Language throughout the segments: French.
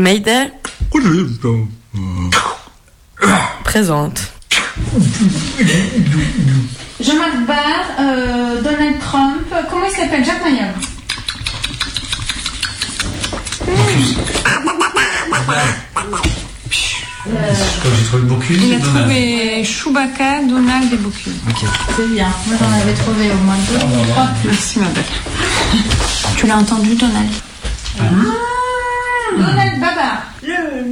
Mayday Présente. Jean-Marc Barr, euh, Donald Trump, comment il s'appelle? Jacques Mayol. J'ai trouvé Bocuse. Il a trouvé Chewbacca, Donald et Bocuse. Ok. C'est bien. Moi j'en avais trouvé au moins deux ou trois. Merci ma belle. tu l'as entendu Donald? Donald Babar. Le le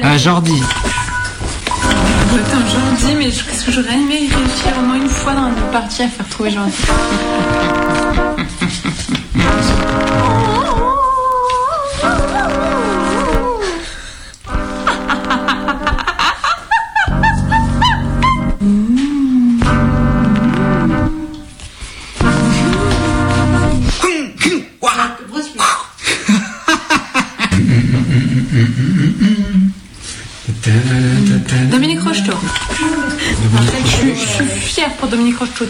la. Ah, Jordi. Jordi, mais je- qu'est-ce que j'aurais aimé réussir au moins une fois dans notre partie à faire trouver Jordi.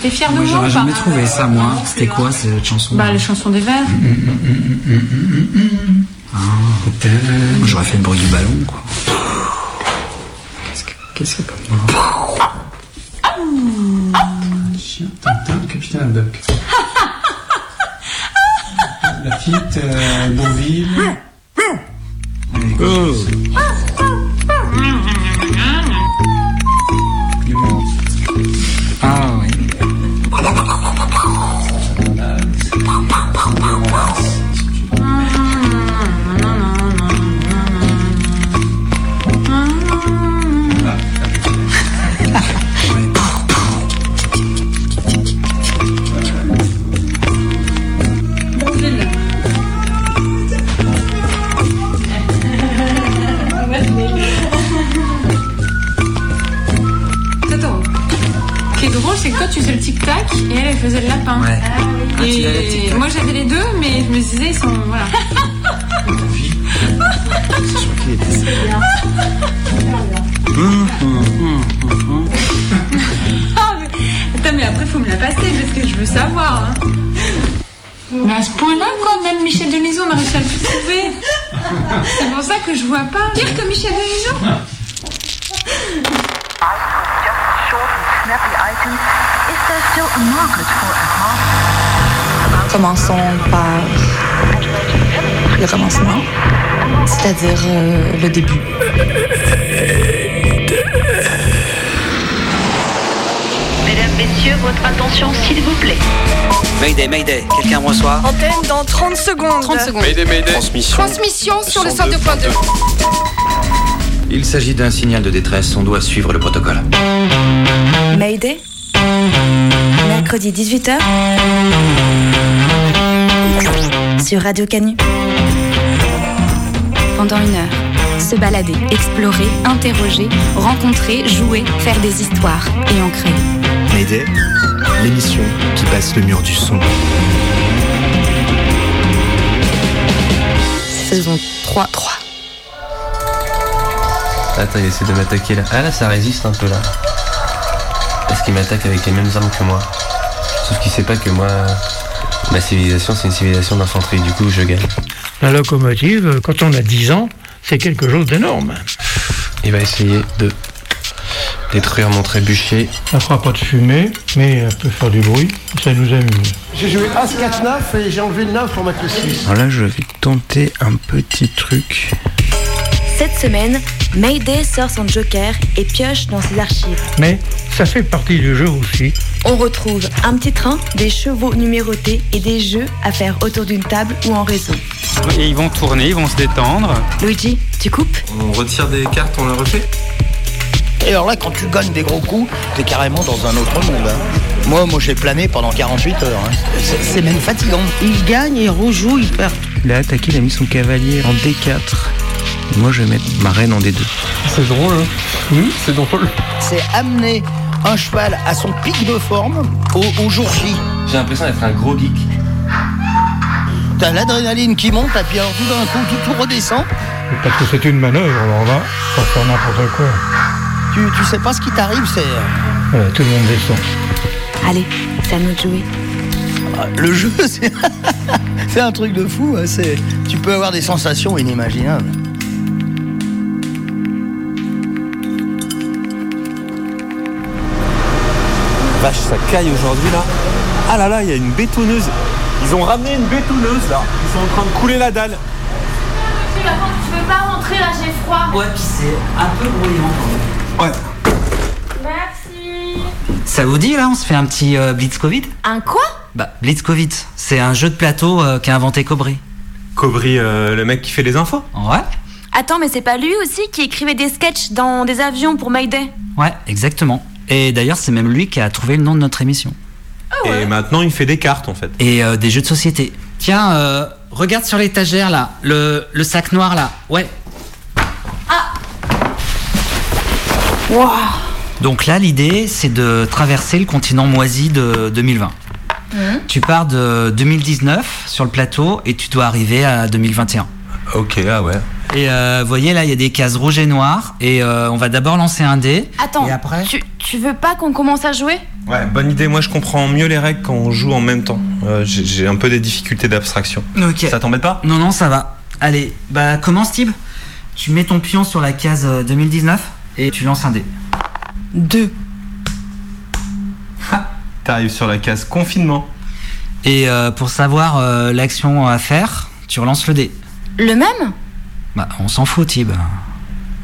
T'es fière de Moi, j'aurais jamais trouvé ça, moi. C'était quoi cette chanson Bah, les chansons des vers. Moi, J'aurais fait le bruit du ballon, quoi. Qu'est-ce que qu'est-ce que comme Chien, Tintin, Capitaine Haddock. La petite euh, Bourville. Ah Ouais. Ah, Et moi, j'avais les deux, mais je me disais, ils sont. Voilà. Mais- Attends, mais après, faut me la passer parce que je veux savoir. hein. Mais à ce point-là, quoi, même Michel Denisot réussi à le trouver. C'est pour ça que je vois pas. Pire que Michel Denisot. Commençons par le commencement, c'est-à-dire euh, le début. Mesdames, Messieurs, votre attention s'il vous plaît. Mayday, Mayday, quelqu'un me reçoit? Antenne dans 30 secondes. 30 secondes. Transmission. Transmission sur le 102.2. Il s'agit d'un signal de détresse, on doit suivre le protocole. Mayday? Mercredi 18h sur Radio Canu. Pendant une heure, se balader, explorer, interroger, rencontrer, jouer, faire des histoires et en créer. Mayday, l'émission qui passe le mur du son. Saison 3. 3. Attends, il essaie de m'attaquer là. Ah là, ça résiste un peu là. Est-ce qu'il m'attaque avec les mêmes armes que moi Sauf qu'il sait pas que moi, ma civilisation, c'est une civilisation d'infanterie. Du coup, je gagne. La locomotive, quand on a 10 ans, c'est quelque chose d'énorme. Il va essayer de détruire mon trébuchet. Ça fera pas de fumée, mais elle peut faire du bruit, ça nous amuse. J'ai joué As 4 9 et j'ai enlevé le 9 pour mettre le 6. Alors là, je vais tenter un petit truc. Cette semaine, Mayday sort son joker et pioche dans ses archives. Mais ça fait partie du jeu aussi. On retrouve un petit train, des chevaux numérotés et des jeux à faire autour d'une table ou en réseau. Et ils vont tourner, ils vont se détendre. Luigi, tu coupes? On retire des cartes, on le refait? Et alors là, quand tu gagnes des gros coups, t'es carrément dans un autre monde. hein. Moi, moi j'ai plané pendant 48 heures. hein. C'est c'est même fatigant. Il gagne, il rejoue, il perd. Il a attaqué, il a mis son cavalier en D4. Moi, je vais mettre ma reine en D2. C'est drôle. Oui, c'est drôle. C'est amener un cheval à son pic de forme au, au jour J. J'ai l'impression d'être un gros geek. T'as l'adrénaline qui monte, et puis alors tout d'un coup, tout, tout redescend. Parce que c'est une manœuvre, alors là, pas faire n'importe quoi. Tu, tu sais pas ce qui t'arrive, c'est. Voilà, tout le monde descend. Allez, c'est à nous de jouer. Le jeu, c'est. C'est un truc de fou. hein, c'est- Tu peux avoir des sensations inimaginables. Vache, ça caille aujourd'hui là. Ah là là, il y a une bétonneuse. Ils ont ramené une bétonneuse là. Ils sont en train de couler la dalle. Tu veux pas rentrer là, j'ai froid. Ouais, puis c'est un peu bruyant quand même. Ouais. Merci. Ça vous dit là, on se fait un petit euh, Blitz Covid? Un quoi? Bah, Blitz Covid, c'est un jeu de plateau euh, qu'a inventé Cobry. Cobry, euh, le mec qui fait les infos Ouais Attends, mais c'est pas lui aussi qui écrivait des sketchs dans des avions pour Mayday? Ouais, exactement. Et d'ailleurs, c'est même lui qui a trouvé le nom de notre émission. Et maintenant, il fait des cartes en fait. Et euh, des jeux de société. Tiens, euh, regarde sur l'étagère là, le, le sac noir là. Ouais. Waouh Donc là, l'idée, c'est de traverser le continent moisi de 2020. Tu pars de 2019 sur le plateau et tu dois arriver à 2021. Ok, ah ouais. Et euh, vous voyez là, il y a des cases rouges et noires. Et euh, on va d'abord lancer un dé. Attends, Et après tu, tu veux pas qu'on commence à jouer? Ouais, bonne idée. Moi, je comprends mieux les règles quand on joue en même temps. Euh, J'ai un peu des difficultés d'abstraction. Ok. Ça t'embête pas? Non, non, ça va. Allez, bah commence, Tib. Tu mets ton pion sur la case euh, 2019 et tu lances un dé. Deux. T'arrives sur la case confinement. Et euh, pour savoir euh, l'action à faire, tu relances le dé. Le même? Bah, on s'en fout, Tib.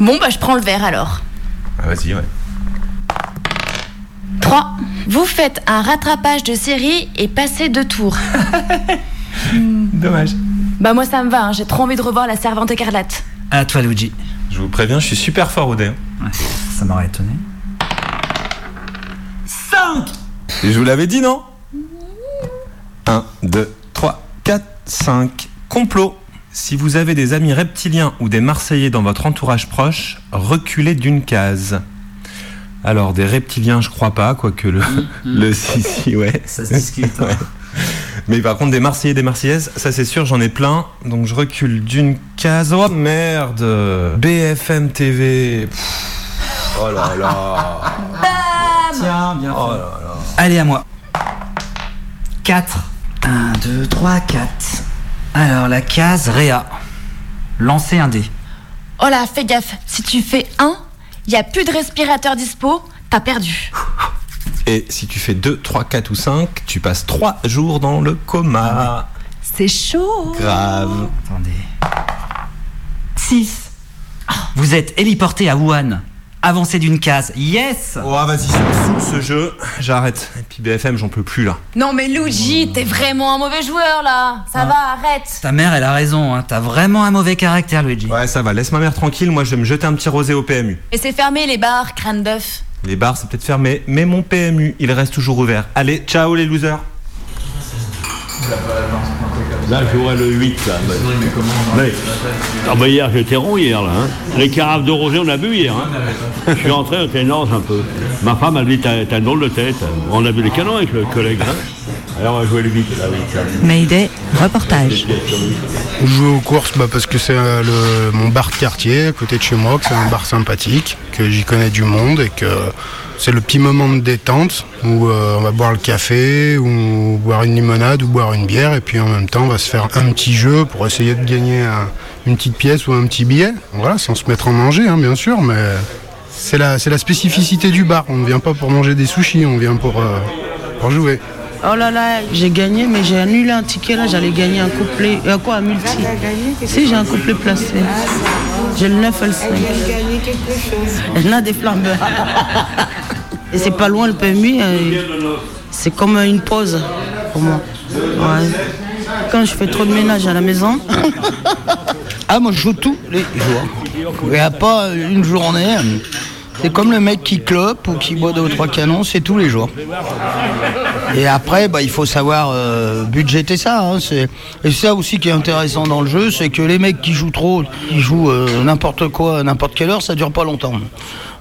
Bon, bah je prends le verre alors. Ah, Vas-y, ouais. 3. Vous faites un rattrapage de série et passez deux tours. Dommage. bah moi ça me va, hein, j'ai trop envie de revoir la servante écarlate. À toi, Luigi. Je vous préviens, je suis super fort au dé. hein. Ouais, ça m'aurait étonné. 5 Et je vous l'avais dit, non? 1, 2, 3, 4, 5. Complot. Si vous avez des amis reptiliens ou des Marseillais dans votre entourage proche, reculez d'une case. Alors, des reptiliens, je crois pas, quoique le. le si, si, ouais. Ça se discute. hein. Ouais. Mais par contre, des Marseillais, des Marseillaises, ça c'est sûr, j'en ai plein. Donc je recule d'une case. Oh merde BFM TV. Pff. Oh là là Tiens, bien Oh fait. là là Allez, à moi. 4. 1, 2, 3, 4. Alors, la case Réa. Lancez un dé. Oh là, fais gaffe, si tu fais 1, y a plus de respirateur dispo, t'as perdu. Et si tu fais 2, 3, 4 ou 5, tu passes 3 jours dans le coma. C'est chaud. Grave. Attendez. 6. Vous êtes héliporté à Wuhan. Avancez d'une case. Yes Oh vas-y, ça me saoule ce jeu. J'arrête. Et puis BFM, j'en peux plus là. Non mais Luigi, t'es vraiment un mauvais joueur là. Ça va, arrête. Ta mère, elle a raison. Hein. T'as vraiment un mauvais caractère, Luigi. Ouais, ça va. Laisse ma mère tranquille. Moi, je vais me jeter un petit rosé au PMU. Et c'est fermé les bars, crâne d'œuf. Les bars, c'est peut-être fermé, mais mon PMU, il reste toujours ouvert. Allez, ciao les losers. Là, j'aurais le 8, là. Ouais. Ah bah hier, j'étais rond hier, là. hein. Les carafes de rosé, on a bu hier. hein. Je suis rentré, on était énorme un peu. Ma femme, elle dit, t'as une drôle de tête. On a vu les canons avec le collègue. hein. Alors, on va jouer le 8, là. Mayday, reportage. Je joue aux courses bah, parce que c'est euh, le- mon bar de quartier à côté de chez moi, que c'est un bar sympathique, que j'y connais du monde et que c'est le petit moment de détente où euh, on va boire le café ou boire une limonade ou boire une bière et puis en même temps on va se faire un petit jeu pour essayer de gagner un- une petite pièce ou un petit billet. Voilà, sans se mettre en danger hein, bien sûr, mais c'est la, spécificité du bar. On ne vient pas pour manger des sushis, on vient pour, euh, pour jouer. Oh là là, j'ai gagné, mais j'ai annulé un ticket là, j'allais gagner un couplet. Euh, quoi, un multi Si, j'ai un couplet placé. J'ai le 9 et le 5. Il y en a des flambeurs. Et c'est pas loin le PMU, euh, c'est comme une pause pour moi. Ouais. Quand je fais trop de ménage à la maison, Ah, moi je joue tous les jours. Il n'y a pas une journée. C'est comme le mec qui clope ou qui boit deux ou trois canons, c'est tous les jours. Et après, bah, il faut savoir euh, budgéter ça. hein, c'est- Et ça aussi qui est intéressant dans le jeu, c'est que les mecs qui jouent trop, qui jouent euh, n'importe quoi, n'importe quelle heure, ça dure pas longtemps.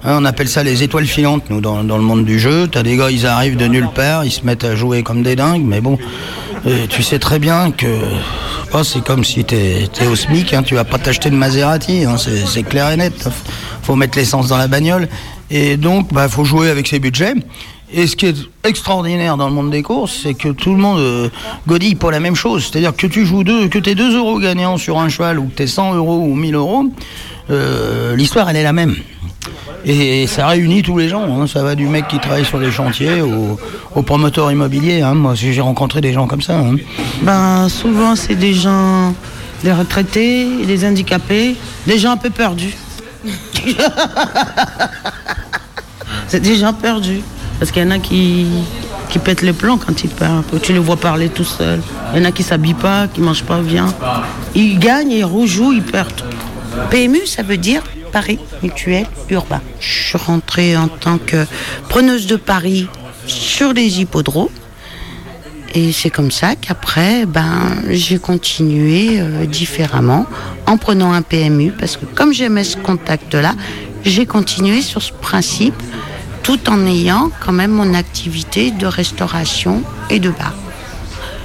Hein, on appelle ça les étoiles filantes, nous, dans, dans le monde du jeu. T'as des gars, ils arrivent de nulle part, ils se mettent à jouer comme des dingues, mais bon, tu sais très bien que c'est comme si t'es es au SMIC, hein, tu vas pas t'acheter de Maserati, hein, c'est clair et net. Faut mettre l'essence dans la bagnole. Et donc, bah, faut jouer avec ses budgets. Et ce qui est extraordinaire dans le monde des courses, c'est que tout le monde euh, godille pour la même chose. C'est-à-dire que tu joues deux, que tu 2 euros gagnants sur un cheval ou que tu 100 euros ou 1000 euros, euh, l'histoire elle est la même. Et ça réunit tous les gens. hein. Ça va du mec qui travaille sur les chantiers au, promoteur immobilier. hein. Moi, j'ai rencontré des gens comme ça. hein. Ben, souvent, c'est des gens, des retraités, des handicapés, des gens un peu perdus. c'est des gens perdus. Parce qu'il y en a qui, qui pètent les plombs quand ils perdent. Tu les vois parler tout seuls. Il y en a qui s'habillent pas, qui mangent pas bien. Ils gagnent, ils rejouent, ils perdent. PMU, ça veut dire Paris Mutuel Urbain. Je suis rentrée en tant que preneuse de paris sur les hippodromes. Et c'est comme ça qu'après, ben, j'ai continué euh, différemment en prenant un PMU parce que comme j'aimais ce contact-là, j'ai continué sur ce principe tout en ayant quand même mon activité de restauration et de bar.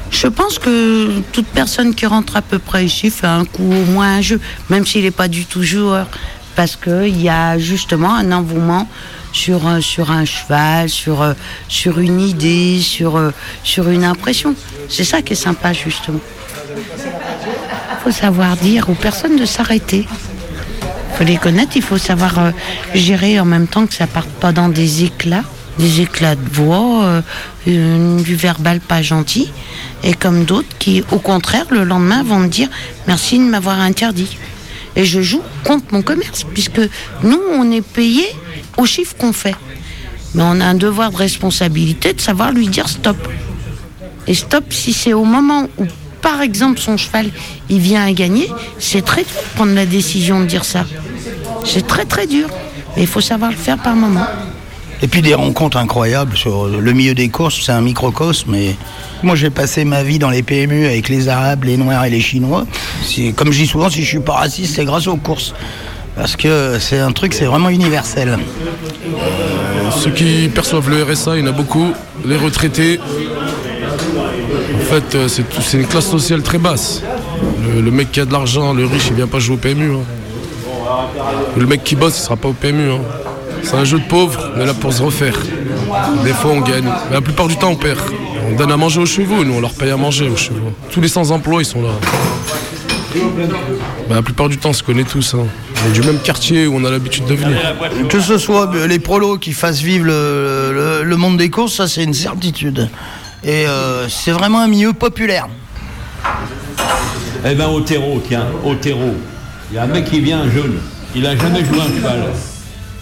Je pense que toute personne qui rentre à peu près ici fait un coup au moins un jeu, même s'il n'est pas du tout joueur, parce qu'il y a justement un engouement sur, un- sur un cheval, sur, euh, sur une idée, sur, euh, sur une impression. C'est ça qui est sympa justement. Il faut savoir dire aux personnes de s'arrêter. Il faut les connaître, il faut savoir euh, gérer en même temps que ça parte pas dans des éclats, des éclats de voix, euh, euh, du verbal pas gentil, et comme d'autres qui, au contraire, le lendemain vont me dire merci de m'avoir interdit. Et je joue contre mon commerce, puisque nous, on est payé au chiffre qu'on fait. Mais on a un devoir de responsabilité de savoir lui dire stop. Et stop, si c'est au moment où, par exemple, son cheval, il vient à gagner, c'est très dur de prendre la décision de dire ça. C'est très très dur. Mais il faut savoir le faire par moment. Et puis des rencontres incroyables sur le milieu des courses, c'est un microcosme. Mais moi, j'ai passé ma vie dans les PMU avec les Arabes, les Noirs et les Chinois. Comme je dis souvent, si je suis pas raciste, c'est grâce aux courses. Parce que c'est un truc, c'est vraiment universel. Ceux qui perçoivent le RSA, il y en a beaucoup. Les retraités, en fait, euh, c'est une classe sociale très basse. Le, le mec qui a de l'argent, le riche, il vient pas jouer au PMU. hein. Le mec qui bosse, il sera pas au PMU. hein. C'est un jeu de pauvres, on est là pour se refaire. Des fois, on gagne. Mais la plupart du temps, on perd. On donne à manger aux chevaux, nous, on leur paye à manger aux chevaux. Tous les sans-emploi, ils sont là. Bah, la plupart du temps, on se connaît tous. hein. On est du même quartier où on a l'habitude de venir. Que ce soit les prolos qui fassent vivre le, le- le monde des courses, ça c'est une certitude. Et euh, c'est vraiment un milieu populaire. Eh ben au terreau, tiens, au terreau. Il y a un mec qui vient jeune, il a jamais joué un cheval.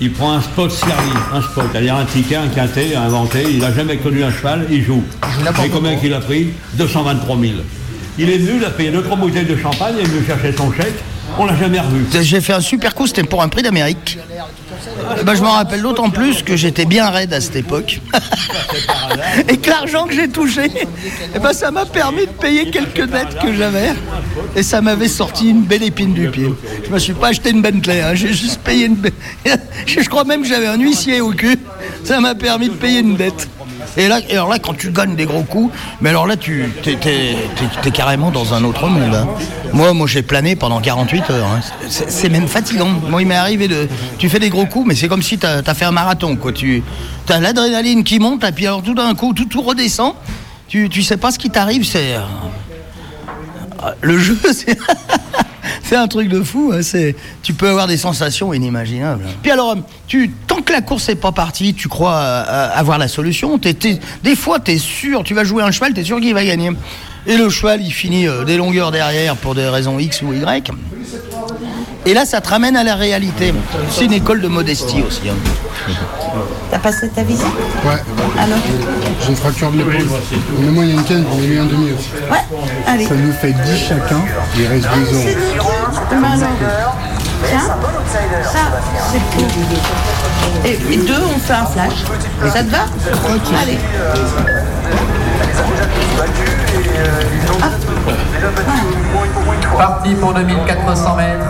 Il prend un spot servi, un spot, c'est-à-dire un ticket, un quintet, inventé, il n'a jamais connu un cheval, il joue. Et combien qu'il a pris? 223 000. Il est venu, il a payé deux trois bouteilles de champagne, il est venu chercher son chèque, on l'a jamais revu. J'ai fait un super coup, c'était pour un prix d'Amérique. Ben, je m'en rappelle d'autant plus que j'étais bien raide à cette époque. Et que l'argent que j'ai touché, eh ben, ça m'a permis de payer quelques dettes que j'avais. Et ça m'avait sorti une belle épine du pied. Je me suis pas acheté une Bentley, hein, j'ai juste payé une. Je crois même que j'avais un huissier au cul. Ça m'a permis de payer une dette. Et là, alors là, quand tu gagnes des gros coups, mais alors là, tu t'es, carrément dans un autre monde. hein. Moi, moi, j'ai plané pendant 48 heures. hein. C'est, même fatigant. Moi, il m'est arrivé de. Tu fais des gros coups, mais c'est comme si t'as as fait un marathon, quoi. Tu as l'adrénaline qui monte, et puis alors tout d'un coup, tout, tout redescend. Tu, tu sais pas ce qui t'arrive. C'est euh, le jeu, c'est. C'est un truc de fou, hein, c'est, tu peux avoir des sensations inimaginables. Puis alors, tu, tant que la course n'est pas partie, tu crois euh, euh, avoir la solution. T'es- t'es- des fois, tu es sûr, tu vas jouer un cheval, tu es sûr qu'il va gagner. Et le cheval, il finit euh, des longueurs derrière pour des raisons X ou Y. Et là, ça te ramène à la réalité. C'est une école de modestie aussi. hein. T'as passé ta visite Ouais. Alors J'ai une fracture de l'épaule. Mais moi, il y a une canne, mis un demi aussi. Ouais, allez. Ça nous fait 10 chacun, il reste 2 euros. Tiens, ça, c'est. Et deux, on fait un flash. Ça te va? Allez. Parti pour 2400 mètres.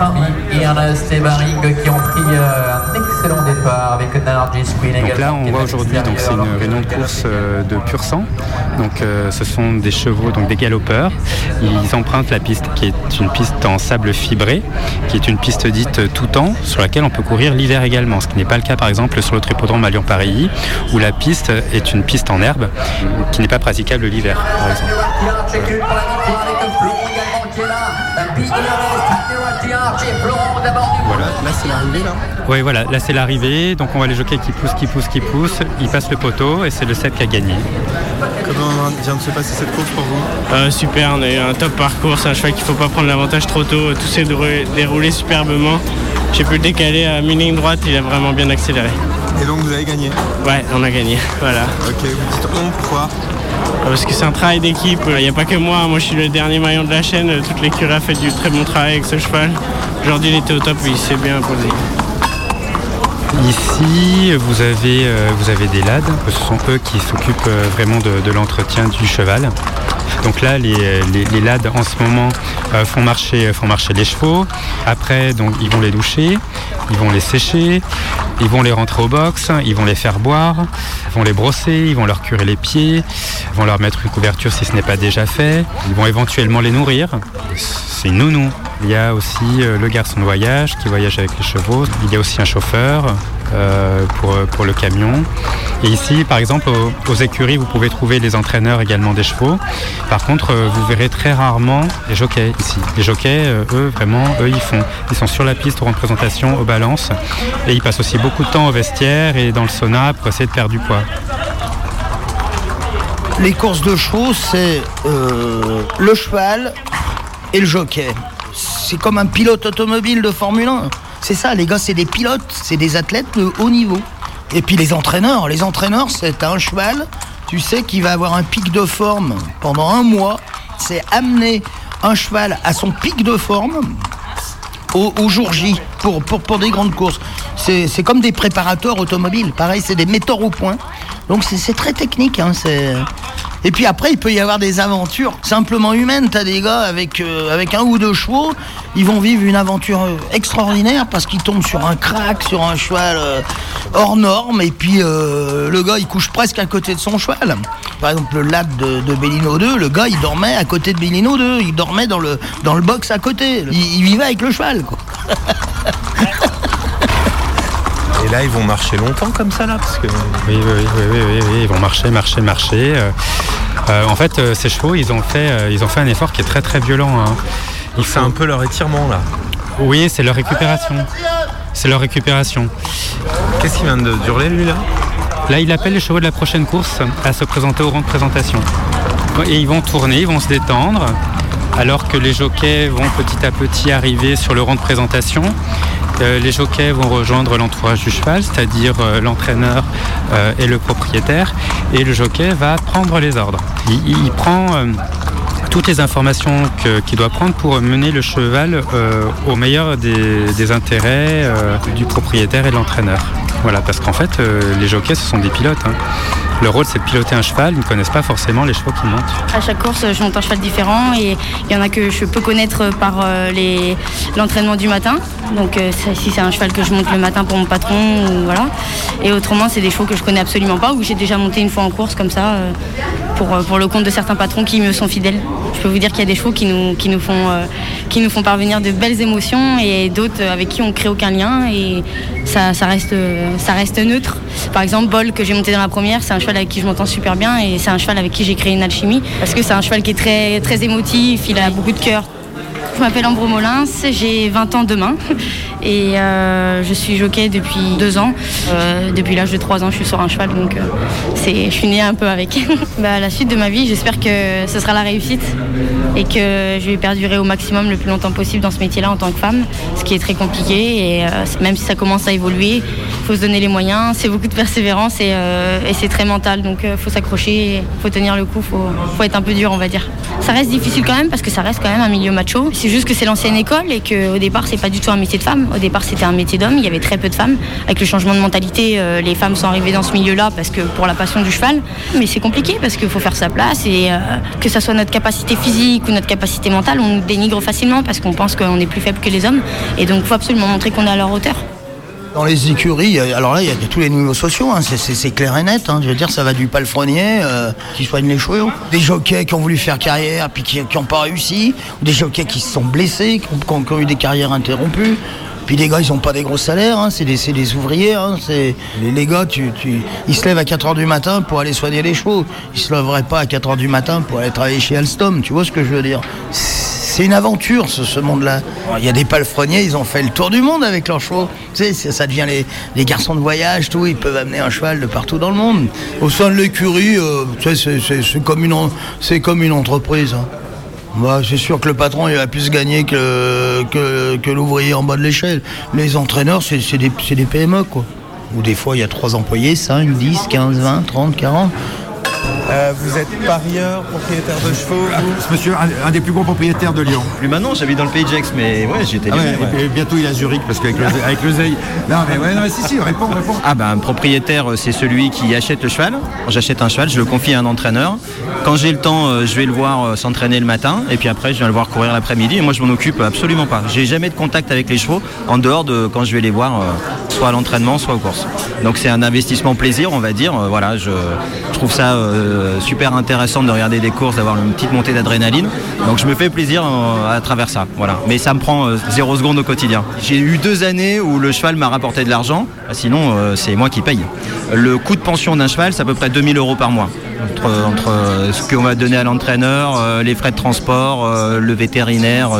Et Ernest et Baring qui ont pris euh, un excellent départ avec Nargis Queen Donc également. là, qui on voit aujourd'hui, donc c'est une réunion de course euh, de pur sang. Donc euh, ce sont des chevaux, donc des galopeurs. Ils empruntent la piste qui est une piste en sable fibré, qui est une piste dite tout temps, sur laquelle on peut courir l'hiver également. Ce qui n'est pas le cas, par exemple, sur l'autre hippodrome à Lyon-Paris, où la piste est une piste en herbe, qui n'est pas praticable l'hiver, par exemple. Archer pour la victoire avec Florent également qui est là. La piste de l'Est, Théo Archer, Florent d'abord du Voilà, là c'est l'arrivée là. Oui, voilà, là c'est l'arrivée. Donc on voit les jockeys qui poussent, qui poussent, qui poussent. Ils passent le poteau et c'est le 7 qui a gagné. Comment vient de se passer cette course pour vous? Euh, super, on a eu un top parcours, c'est un cheval qu'il ne faut pas prendre l'avantage trop tôt, tout s'est déroulé superbement. J'ai pu le décaler à mi-ligne droite, il a vraiment bien accéléré. Et donc vous avez gagné Ouais, on a gagné, voilà. Ok, vous dites on, pourquoi? Parce que c'est un travail d'équipe, il n'y a pas que moi, moi je suis le dernier maillon de la chaîne, toute l'écurie a fait du très bon travail avec ce cheval. Aujourd'hui il était au top, il s'est bien imposé. Ici, vous avez, euh, vous avez des lades. Ce sont eux qui s'occupent euh, vraiment de, l'entretien du cheval. Donc là, les, les, les lades en ce moment euh, font, marcher, les chevaux. Après, ils vont les doucher, ils vont les sécher, ils vont les rentrer au box, ils vont les faire boire, ils vont les brosser, ils vont leur curer les pieds, ils vont leur mettre une couverture si ce n'est pas déjà fait. Ils vont éventuellement les nourrir. C'est nounou. Il y a aussi le garçon de voyage qui voyage avec les chevaux. Il y a aussi un chauffeur euh, pour, pour le camion. Et ici, par exemple, aux, écuries, vous pouvez trouver les entraîneurs également des chevaux. Par contre, euh, vous verrez très rarement les jockeys ici. Les jockeys, euh, eux, vraiment, eux, ils font, ils sont sur la piste aux représentations, aux balances, et ils passent aussi beaucoup de temps au vestiaire et dans le sauna pour essayer de perdre du poids. Les courses de chevaux, c'est le cheval et le jockey. C'est comme un pilote automobile de Formule 1. C'est ça, les gars, c'est des pilotes, c'est des athlètes de haut niveau. Et puis les entraîneurs, les entraîneurs, c'est un cheval, tu sais, qui va avoir un pic de forme pendant un mois. C'est amener un cheval à son pic de forme au, jour J pour, pour, des grandes courses. C'est comme des préparateurs automobiles. Pareil, c'est des metteurs au point. Donc c'est c'est très technique. hein, Et puis après, il peut y avoir des aventures simplement humaines. T'as des gars avec, euh, avec un ou deux chevaux, ils vont vivre une aventure euh, extraordinaire parce qu'ils tombent sur un crack, sur un cheval euh, hors norme. Et puis le gars, il couche presque à côté de son cheval. Par exemple, le lac de, de Bellino 2, le gars, il dormait à côté de Bellino 2. Il dormait dans le, dans le box à côté. Il, il vivait avec le cheval. Et là, ils vont marcher longtemps comme ça là parce que... Oui, oui, oui, oui, oui, oui, oui, ils vont marcher, marcher, marcher. Euh, euh, en fait, euh, ces chevaux, ils ont fait, euh, ils ont fait un effort qui est très très violent. hein. Il C'est un peu leur étirement là. Oui, c'est leur récupération. C'est leur récupération. Qu'est-ce qu'il vient de hurler lui là? Là, il appelle les chevaux de la prochaine course à se présenter au rang de présentation. Et ils vont tourner, ils vont se détendre, alors que les jockeys vont petit à petit arriver sur le rang de présentation. Euh, les jockeys vont rejoindre l'entourage du cheval, c'est-à-dire euh, l'entraîneur euh, et le propriétaire, et le jockey va prendre les ordres. Il, prend toutes les informations qu'il doit prendre pour mener le cheval au meilleur des, intérêts du propriétaire et de l'entraîneur. Voilà, parce qu'en fait, les jockeys, ce sont des pilotes. hein. Leur rôle, c'est de piloter un cheval. Ils ne connaissent pas forcément les chevaux qu'ils montent. À chaque course, je monte un cheval différent et il y en a que je peux connaître par euh, l'entraînement du matin. Donc euh, si c'est un cheval que je monte le matin pour mon patron, ou voilà. Et autrement, c'est des chevaux que je connais absolument pas ou que j'ai déjà monté une fois en course comme ça euh, pour, pour le compte de certains patrons qui me sont fidèles. Je peux vous dire qu'il y a des chevaux qui nous, qui nous, font, qui nous font parvenir de belles émotions et d'autres avec qui on ne crée aucun lien et ça, ça, reste, ça reste neutre. Par exemple, Bol que j'ai monté dans la première, c'est un cheval avec qui je m'entends super bien et c'est un cheval avec qui j'ai créé une alchimie parce que c'est un cheval qui est très, très émotif, il a beaucoup de cœur. Je m'appelle Ambro Molins, j'ai 20 ans demain et euh, je suis jockey depuis deux ans. Euh, depuis l'âge de 3 ans, je suis sur un cheval donc euh, je suis née un peu avec. bah, la suite de ma vie, j'espère que ce sera la réussite et que je vais perdurer au maximum le plus longtemps possible dans ce métier-là en tant que femme, ce qui est très compliqué et même si ça commence à évoluer, il faut se donner les moyens, c'est beaucoup de persévérance et, et c'est très mental donc il faut s'accrocher, il faut tenir le coup, il faut, faut être un peu dur on va dire. Ça reste difficile quand même parce que ça reste quand même un milieu macho. C'est juste que c'est l'ancienne école et qu'au départ c'est pas du tout un métier de femme. Au départ c'était un métier d'homme, il y avait très peu de femmes. Avec le changement de mentalité, euh, les femmes sont arrivées dans ce milieu-là parce que pour la passion du cheval. Mais c'est compliqué parce qu'il faut faire sa place et euh, que ça soit notre capacité physique ou notre capacité mentale, on nous dénigre facilement parce qu'on pense qu'on est plus faible que les hommes. Et donc il faut absolument montrer qu'on est à leur hauteur. Dans les écuries, euh, alors là, il y a tous les niveaux sociaux, hein, c'est- clair et net. hein. Je veux dire, ça va du palefrenier qui soigne les chevaux, des jockeys qui ont voulu faire carrière puis qui n'ont pas réussi, des jockeys qui se sont blessés, qui ont- qui ont eu des carrières interrompues. Puis les gars, ils ont pas des gros salaires, hein, c'est des, des ouvriers. hein, les, les gars, tu, tu- ils se lèvent à 4h du matin pour aller soigner les chevaux. Ils se lèveraient pas à 4h du matin pour aller travailler chez Alstom, tu vois ce que je veux dire C'est une aventure, ce, ce monde-là. Il y a des palefreniers, ils ont fait le tour du monde avec leurs chevaux. Tu sais, ça, devient les, les garçons de voyage, tout. Ils peuvent amener un cheval de partout dans le monde. Au sein de l'écurie, euh, tu sais, c'est- comme, une comme une entreprise. hein. C'est sûr que le patron il va plus gagner que, l'ouvrier en bas de l'échelle. Les entraîneurs, c'est des, des PME, quoi. Ou des fois, il y a trois employés, 5, 10, 15, 20, 30, 40. Euh, vous êtes parieur, propriétaire de chevaux vous Monsieur, un, un des plus gros propriétaires de Lyon. Plus maintenant, j'habite dans le pays de Gex, mais ouais, j'étais Ah ouais, lyonnais, ouais. et puis bientôt il est à Zurich parce qu'avec le, avec le Zeil. Non mais ouais, non mais si si, réponds, réponds. Ah ben, un propriétaire, euh, c'est celui qui achète le cheval. Quand j'achète un cheval, je le confie à un entraîneur. Quand j'ai le temps, euh, je vais le voir s'entraîner le matin, et puis après, je viens le voir courir l'après-midi. Et moi, je m'en occupe absolument pas. J'ai jamais de contact avec les chevaux en dehors de quand je vais les voir, soit à l'entraînement, soit aux courses. Donc c'est un investissement plaisir, on va dire. Voilà, je, je trouve ça euh, super intéressant de regarder des courses, d'avoir une petite montée d'adrénaline. Donc je me fais plaisir euh, à travers ça. Voilà. Mais ça me prend euh, zéro seconde au quotidien. J'ai eu deux années où le cheval m'a rapporté de l'argent. Ah, Sinon, euh, c'est moi qui paye. Le coût de pension d'un cheval, c'est à peu près 2000 euros par mois. Entre, entre, euh, ce qu'on va donner à l'entraîneur, euh, les frais de transport, euh, le vétérinaire,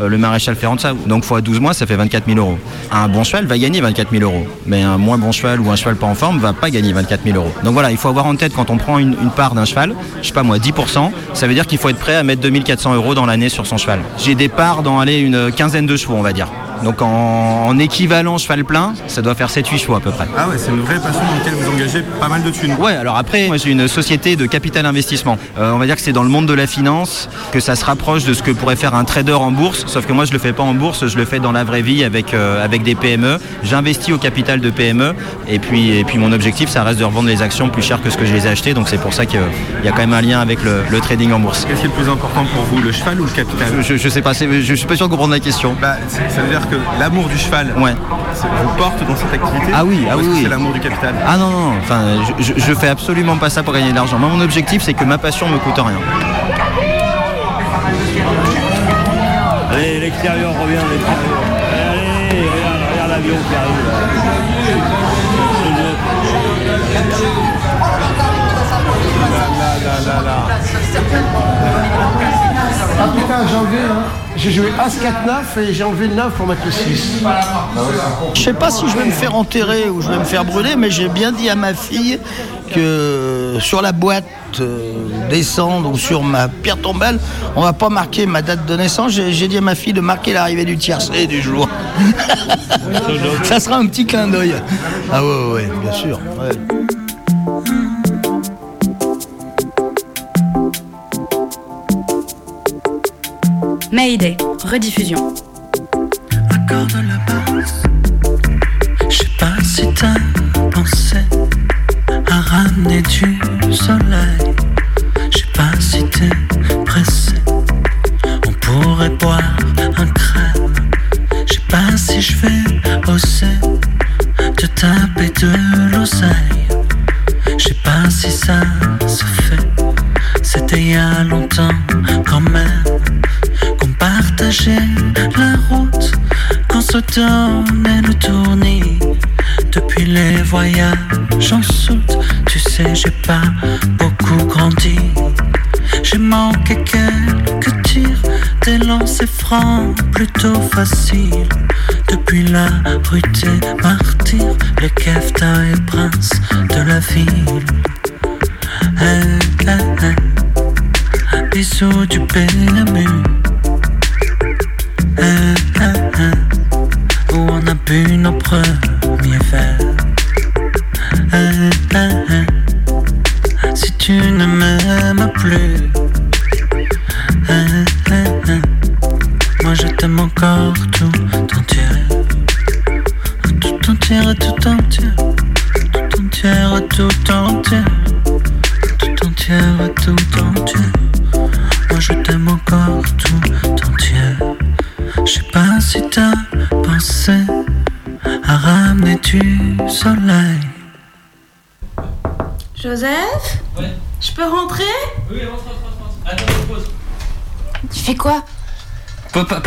le maréchal ferrant, tout ça. Donc fois 12 mois, ça fait 24 000 euros. Un bon cheval va gagner 24 000 euros. Mais un moins bon cheval ou un cheval pas en forme va pas gagner 24 000 euros. Donc voilà, il faut avoir en tête quand on prend une, une part d'un cheval, je sais pas moi, 10%, ça veut dire qu'il faut être prêt à mettre 2400 euros dans l'année sur son cheval. J'ai des parts dans aller une quinzaine de chevaux, on va dire. Donc en, en équivalent cheval plein, ça doit faire 7-8 chevaux à peu près. Ah ouais, c'est une vraie passion dans laquelle vous engagez pas mal de thunes. Ouais, alors après, moi j'ai une société de capital investissement. Euh, on va dire que c'est dans le monde de la finance que ça se rapproche de ce que pourrait faire un trader en bourse, sauf que moi je le fais pas en bourse, je le fais dans la vraie vie avec, euh, avec des PME. J'investis au capital de PME et puis, et puis mon objectif ça reste de revendre les actions plus cher que ce que je les ai achetées, donc c'est pour ça qu'il y a quand même un lien avec le, le trading en bourse. Qu'est-ce qui est le plus important pour vous, le cheval ou le capital? Je, je sais pas, c'est- je suis pas sûr de comprendre la question. Bah, ça veut dire que l'amour du cheval ouais. vous porte dans cette activité Ah oui, Ou ah oui. C'est l'amour du capital. Ah non, non, enfin, je, je, fais absolument pas ça pour gagner de l'argent. Moi, mon objectif, c'est que ma passion me coûte rien. Allez, l'extérieur revient, l'extérieur. Allez, regarde, regarde l'avion qui arrive. Ah putain, j'ai enlevé, hein. J'ai joué As-4-9 et j'ai enlevé le 9 pour mettre le 6. Je sais pas si je vais me faire enterrer ou je vais me faire brûler, mais j'ai bien dit à ma fille que sur la boîte euh, descendre ou sur ma pierre tombale, on va pas marquer ma date de naissance. J'ai j'ai dit à ma fille de marquer l'arrivée du tiercé du jour. Ça sera un petit clin d'œil. Ah ouais, ouais, ouais, bien sûr. ouais. Mayday, rediffusion. Accord de la basse. Je sais pas si t'as pensé à ramener du soleil. Je sais pas si t'es pressé. On pourrait boire un crème. Je sais pas si je vais oser te taper de l'oseille. Je sais pas si ça se fait. C'était il y a longtemps quand même la route, qu'on se donnait le tournis. Depuis les voyages en soute, tu sais, j'ai pas beaucoup grandi. J'ai manqué quelques tirs, des lancers francs plutôt faciles. Depuis la rue des martyrs, les keftas et princes de la ville. Eh, eh, eh. Bisous du PMU. Eh, eh, eh. Où on a bu nos premiers verres.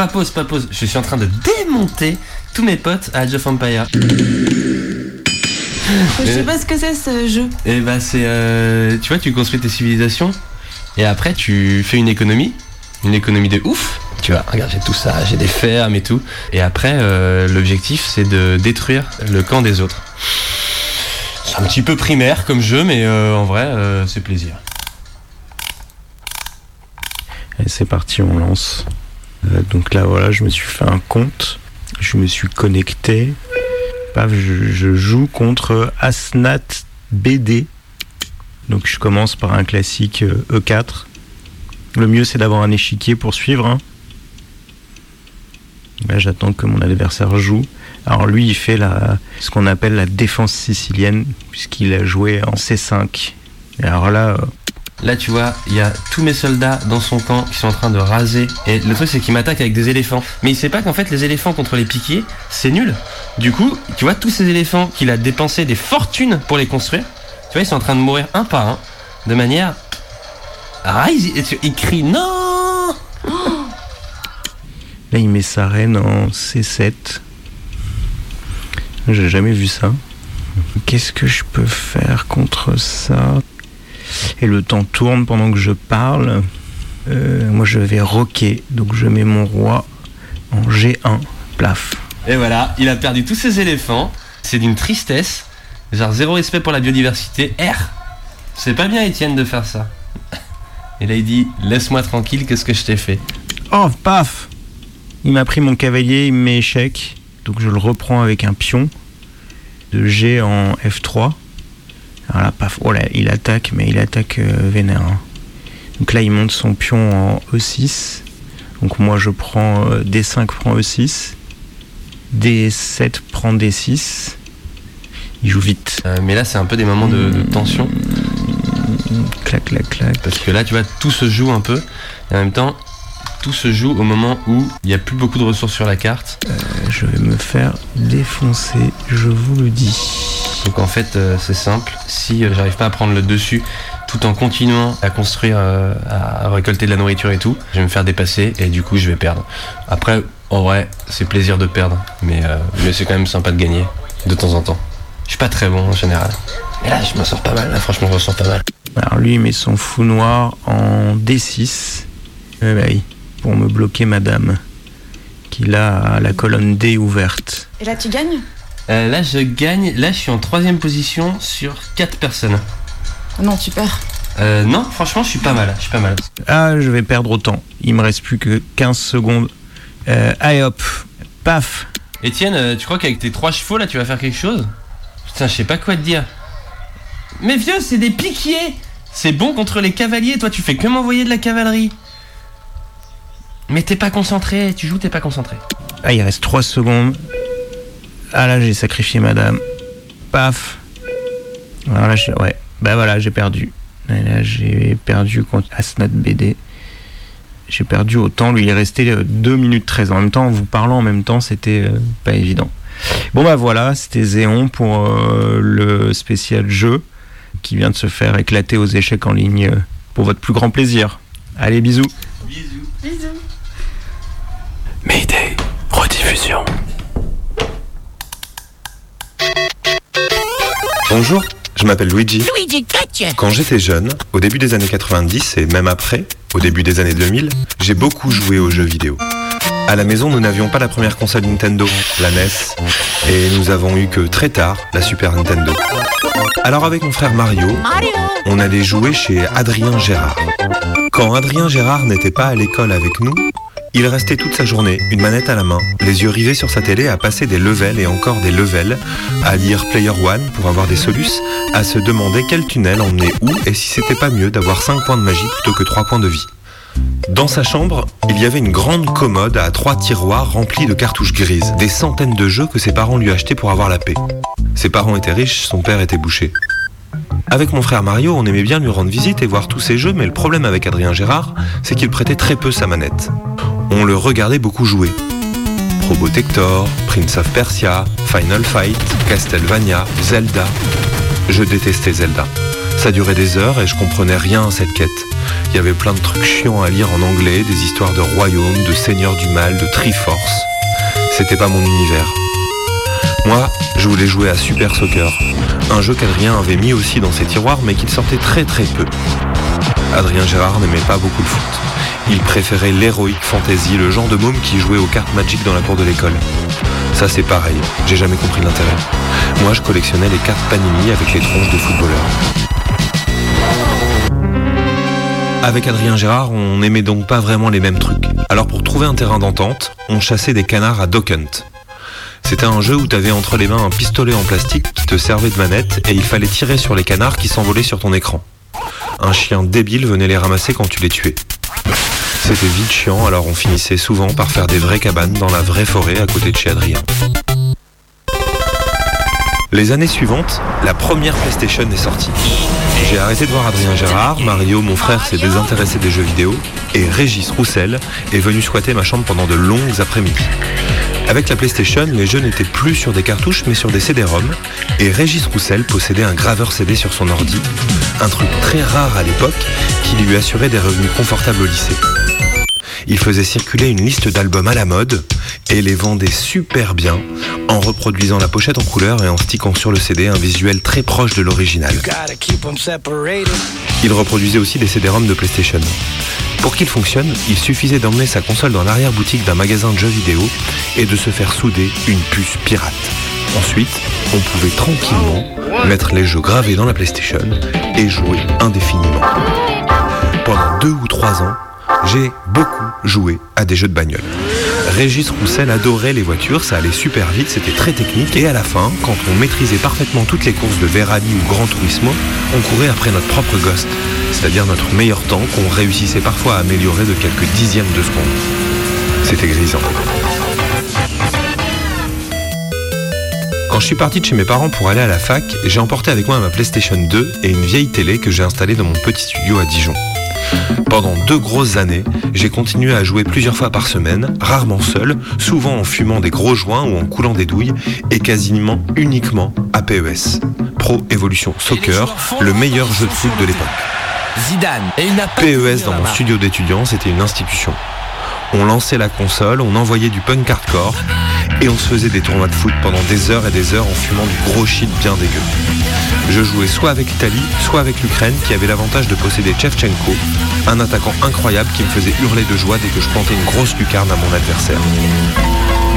Pause, pas pause. Je suis en train de démonter tous mes potes à Age of Empire. Je sais pas ce que c'est ce jeu. Et bah c'est, euh, tu vois, tu construis tes civilisations et après tu fais une économie, une économie de ouf. Tu vois, regarde, j'ai tout ça, j'ai des fermes et tout. Et après, euh, l'objectif c'est de détruire le camp des autres. C'est un petit peu primaire comme jeu, mais euh, en vrai, euh, c'est plaisir. Et c'est parti, on lance. Euh, donc là, voilà, je me suis fait un compte. Je me suis connecté. Paf, je, joue contre Asnat BD. Donc je commence par un classique euh, E4. Le mieux, c'est d'avoir un échiquier pour suivre. hein. Là, j'attends que mon adversaire joue. Alors lui, il fait la, ce qu'on appelle la défense sicilienne, puisqu'il a joué en C5. Et alors là, euh, Là, tu vois, il y a tous mes soldats dans son camp qui sont en train de raser. Et le truc, c'est qu'il m'attaque avec des éléphants. Mais il sait pas qu'en fait, les éléphants contre les piquiers, c'est nul. Du coup, tu vois, tous ces éléphants qu'il a dépensé des fortunes pour les construire, tu vois, ils sont en train de mourir un par un, de manière. Ah, ils- ils crient non Là, il met sa reine en C7. J'ai jamais vu ça. Qu'est-ce que je peux faire contre ça? Et le temps tourne pendant que je parle. Euh, moi, je vais rocker. Donc, je mets mon roi en G1. Plaf. Et voilà, il a perdu tous ses éléphants. C'est d'une tristesse. Genre zéro respect pour la biodiversité. R C'est pas bien, Étienne, de faire ça. Et là, il dit Laisse-moi tranquille, qu'est-ce que je t'ai fait Oh, paf Il m'a pris mon cavalier, il me met échec. Donc, je le reprends avec un pion de G en F3. Alors là, paf. Oh là, il attaque, mais il attaque euh, vénère. hein. Donc là, il monte son pion en E6. Donc moi, je prends euh, D5 prend E6. D7 prend D6. Il joue vite. Euh, mais là, c'est un peu des moments de, de tension. Clac, clac, clac. Parce que là, tu vois, tout se joue un peu. Et en même temps, tout se joue au moment où il n'y a plus beaucoup de ressources sur la carte. Euh, je vais me faire défoncer, je vous le dis. Donc en fait, euh, c'est simple. Si euh, j'arrive pas à prendre le dessus tout en continuant à construire, à récolter de la nourriture et tout, je vais me faire dépasser et du coup, je vais perdre. Après, en vrai, c'est plaisir de perdre. Mais, mais c'est quand même sympa de gagner de temps en temps. Je suis pas très bon en général. Mais là, je m'en sors pas mal. Là, franchement, je m'en sors pas mal. Alors lui, il met son fou noir en D6. Eh ben oui, pour me bloquer madame. Qu'il a la colonne D ouverte. Et là, tu gagnes? Euh, là, je gagne. Là, je suis en troisième position sur 4 personnes. Non, tu perds. Euh, non, franchement, je suis pas mal. Je suis pas mal. Ah, je vais perdre autant. Il me reste plus que 15 secondes. Euh, allez hop, paf. Étienne, euh, tu crois qu'avec tes trois chevaux là, tu vas faire quelque chose? Putain, je sais pas quoi te dire. Mais vieux, c'est des piquiers C'est bon contre les cavaliers, toi tu fais que m'envoyer de la cavalerie. Mais t'es pas concentré, tu joues, t'es pas concentré. Ah, il reste 3 secondes. Ah là, j'ai sacrifié madame. Paf. Alors là, j'ai- ouais. Bah voilà, j'ai perdu. Et là, j'ai perdu contre Asnat BD. J'ai perdu autant. Lui, il est resté 2 minutes 13. En même temps, en vous parlant en même temps, c'était euh, pas évident. Bon bah voilà, c'était Zéon pour euh, le spécial jeu qui vient de se faire éclater aux échecs en ligne euh, pour votre plus grand plaisir. Allez, bisous. Bisous. Bonjour, je m'appelle Luigi. Luigi. Quand j'étais jeune, au début des années 90 et même après, au début des années 2000, j'ai beaucoup joué aux jeux vidéo. À la maison, nous n'avions pas la première console Nintendo, la NES, et nous avons eu que très tard la Super Nintendo. Alors avec mon frère Mario, Mario. on allait jouer chez Adrien Gérard. Quand Adrien Gérard n'était pas à l'école avec nous, il restait toute sa journée, une manette à la main, les yeux rivés sur sa télé, à passer des levels et encore des levels, à lire Player One pour avoir des solus, à se demander quel tunnel emmenait où et si c'était pas mieux d'avoir 5 points de magie plutôt que 3 points de vie. Dans sa chambre, il y avait une grande commode à trois tiroirs remplis de cartouches grises, des centaines de jeux que ses parents lui achetaient pour avoir la paix. Ses parents étaient riches, son père était boucher. Avec mon frère Mario, on aimait bien lui rendre visite et voir tous ces jeux, mais le problème avec Adrien Gérard, c'est qu'il prêtait très peu sa manette. On le regardait beaucoup jouer. Probotector, Prince of Persia, Final Fight, Castlevania, Zelda. Je détestais Zelda. Ça durait des heures et je comprenais rien à cette quête. Il y avait plein de trucs chiants à lire en anglais, des histoires de royaumes, de seigneurs du mal, de Triforce. C'était pas mon univers. Moi, je voulais jouer à Super Soccer, un jeu qu'Adrien avait mis aussi dans ses tiroirs mais qu'il sortait très très peu. Adrien Gérard n'aimait pas beaucoup le foot. Il préférait l'héroïque fantasy, le genre de môme qui jouait aux cartes Magic dans la cour de l'école. Ça c'est pareil, j'ai jamais compris l'intérêt. Moi je collectionnais les cartes Panini avec les tronches de footballeurs. Avec Adrien Gérard, on n'aimait donc pas vraiment les mêmes trucs. Alors pour trouver un terrain d'entente, on chassait des canards à Dock Hunt. C'était un jeu où tu avais entre les mains un pistolet en plastique qui te servait de manette et il fallait tirer sur les canards qui s'envolaient sur ton écran. Un chien débile venait les ramasser quand tu les tuais. C'était vite chiant, alors on finissait souvent par faire des vraies cabanes dans la vraie forêt à côté de chez Adrien. Les années suivantes, la première PlayStation est sortie. J'ai arrêté de voir Adrien Gérard, Mario, mon frère, s'est désintéressé des jeux vidéo, et Régis Roussel est venu squatter ma chambre pendant de longues après-midi. Avec la PlayStation, les jeux n'étaient plus sur des cartouches mais sur des CD-ROM, et Régis Roussel possédait un graveur CD sur son ordi, un truc très rare à l'époque qui lui assurait des revenus confortables au lycée. Il faisait circuler une liste d'albums à la mode et les vendait super bien en reproduisant la pochette en couleur et en stickant sur le CD un visuel très proche de l'original. Il reproduisait aussi des CD-ROM de PlayStation. Pour qu'il fonctionne, il suffisait d'emmener sa console dans l'arrière-boutique d'un magasin de jeux vidéo et de se faire souder une puce pirate. Ensuite, on pouvait tranquillement mettre les jeux gravés dans la PlayStation et jouer indéfiniment. Pendant deux ou trois ans, j'ai beaucoup joué à des jeux de bagnole. Régis Roussel adorait les voitures, ça allait super vite, c'était très technique et à la fin, quand on maîtrisait parfaitement toutes les courses de Verani ou Gran Turismo, on courait après notre propre Ghost, c'est-à-dire notre meilleur temps qu'on réussissait parfois à améliorer de quelques dixièmes de seconde. C'était grisant. Quand je suis parti de chez mes parents pour aller à la fac, j'ai emporté avec moi ma PlayStation 2 et une vieille télé que j'ai installée dans mon petit studio à Dijon. Pendant deux grosses années, j'ai continué à jouer plusieurs fois par semaine, rarement seul, souvent en fumant des gros joints ou en coulant des douilles, et quasiment uniquement à PES. Pro Evolution Soccer, le meilleur jeu de foot de l'époque. Zidane. Et il n'a pas PES dans mon studio d'étudiant, c'était une institution. On lançait la console, on envoyait du punk hardcore et on se faisait des tournois de foot pendant des heures et des heures en fumant du gros shit bien dégueu. Je jouais soit avec l'Italie, soit avec l'Ukraine qui avait l'avantage de posséder Chevchenko, un attaquant incroyable qui me faisait hurler de joie dès que je plantais une grosse lucarne à mon adversaire.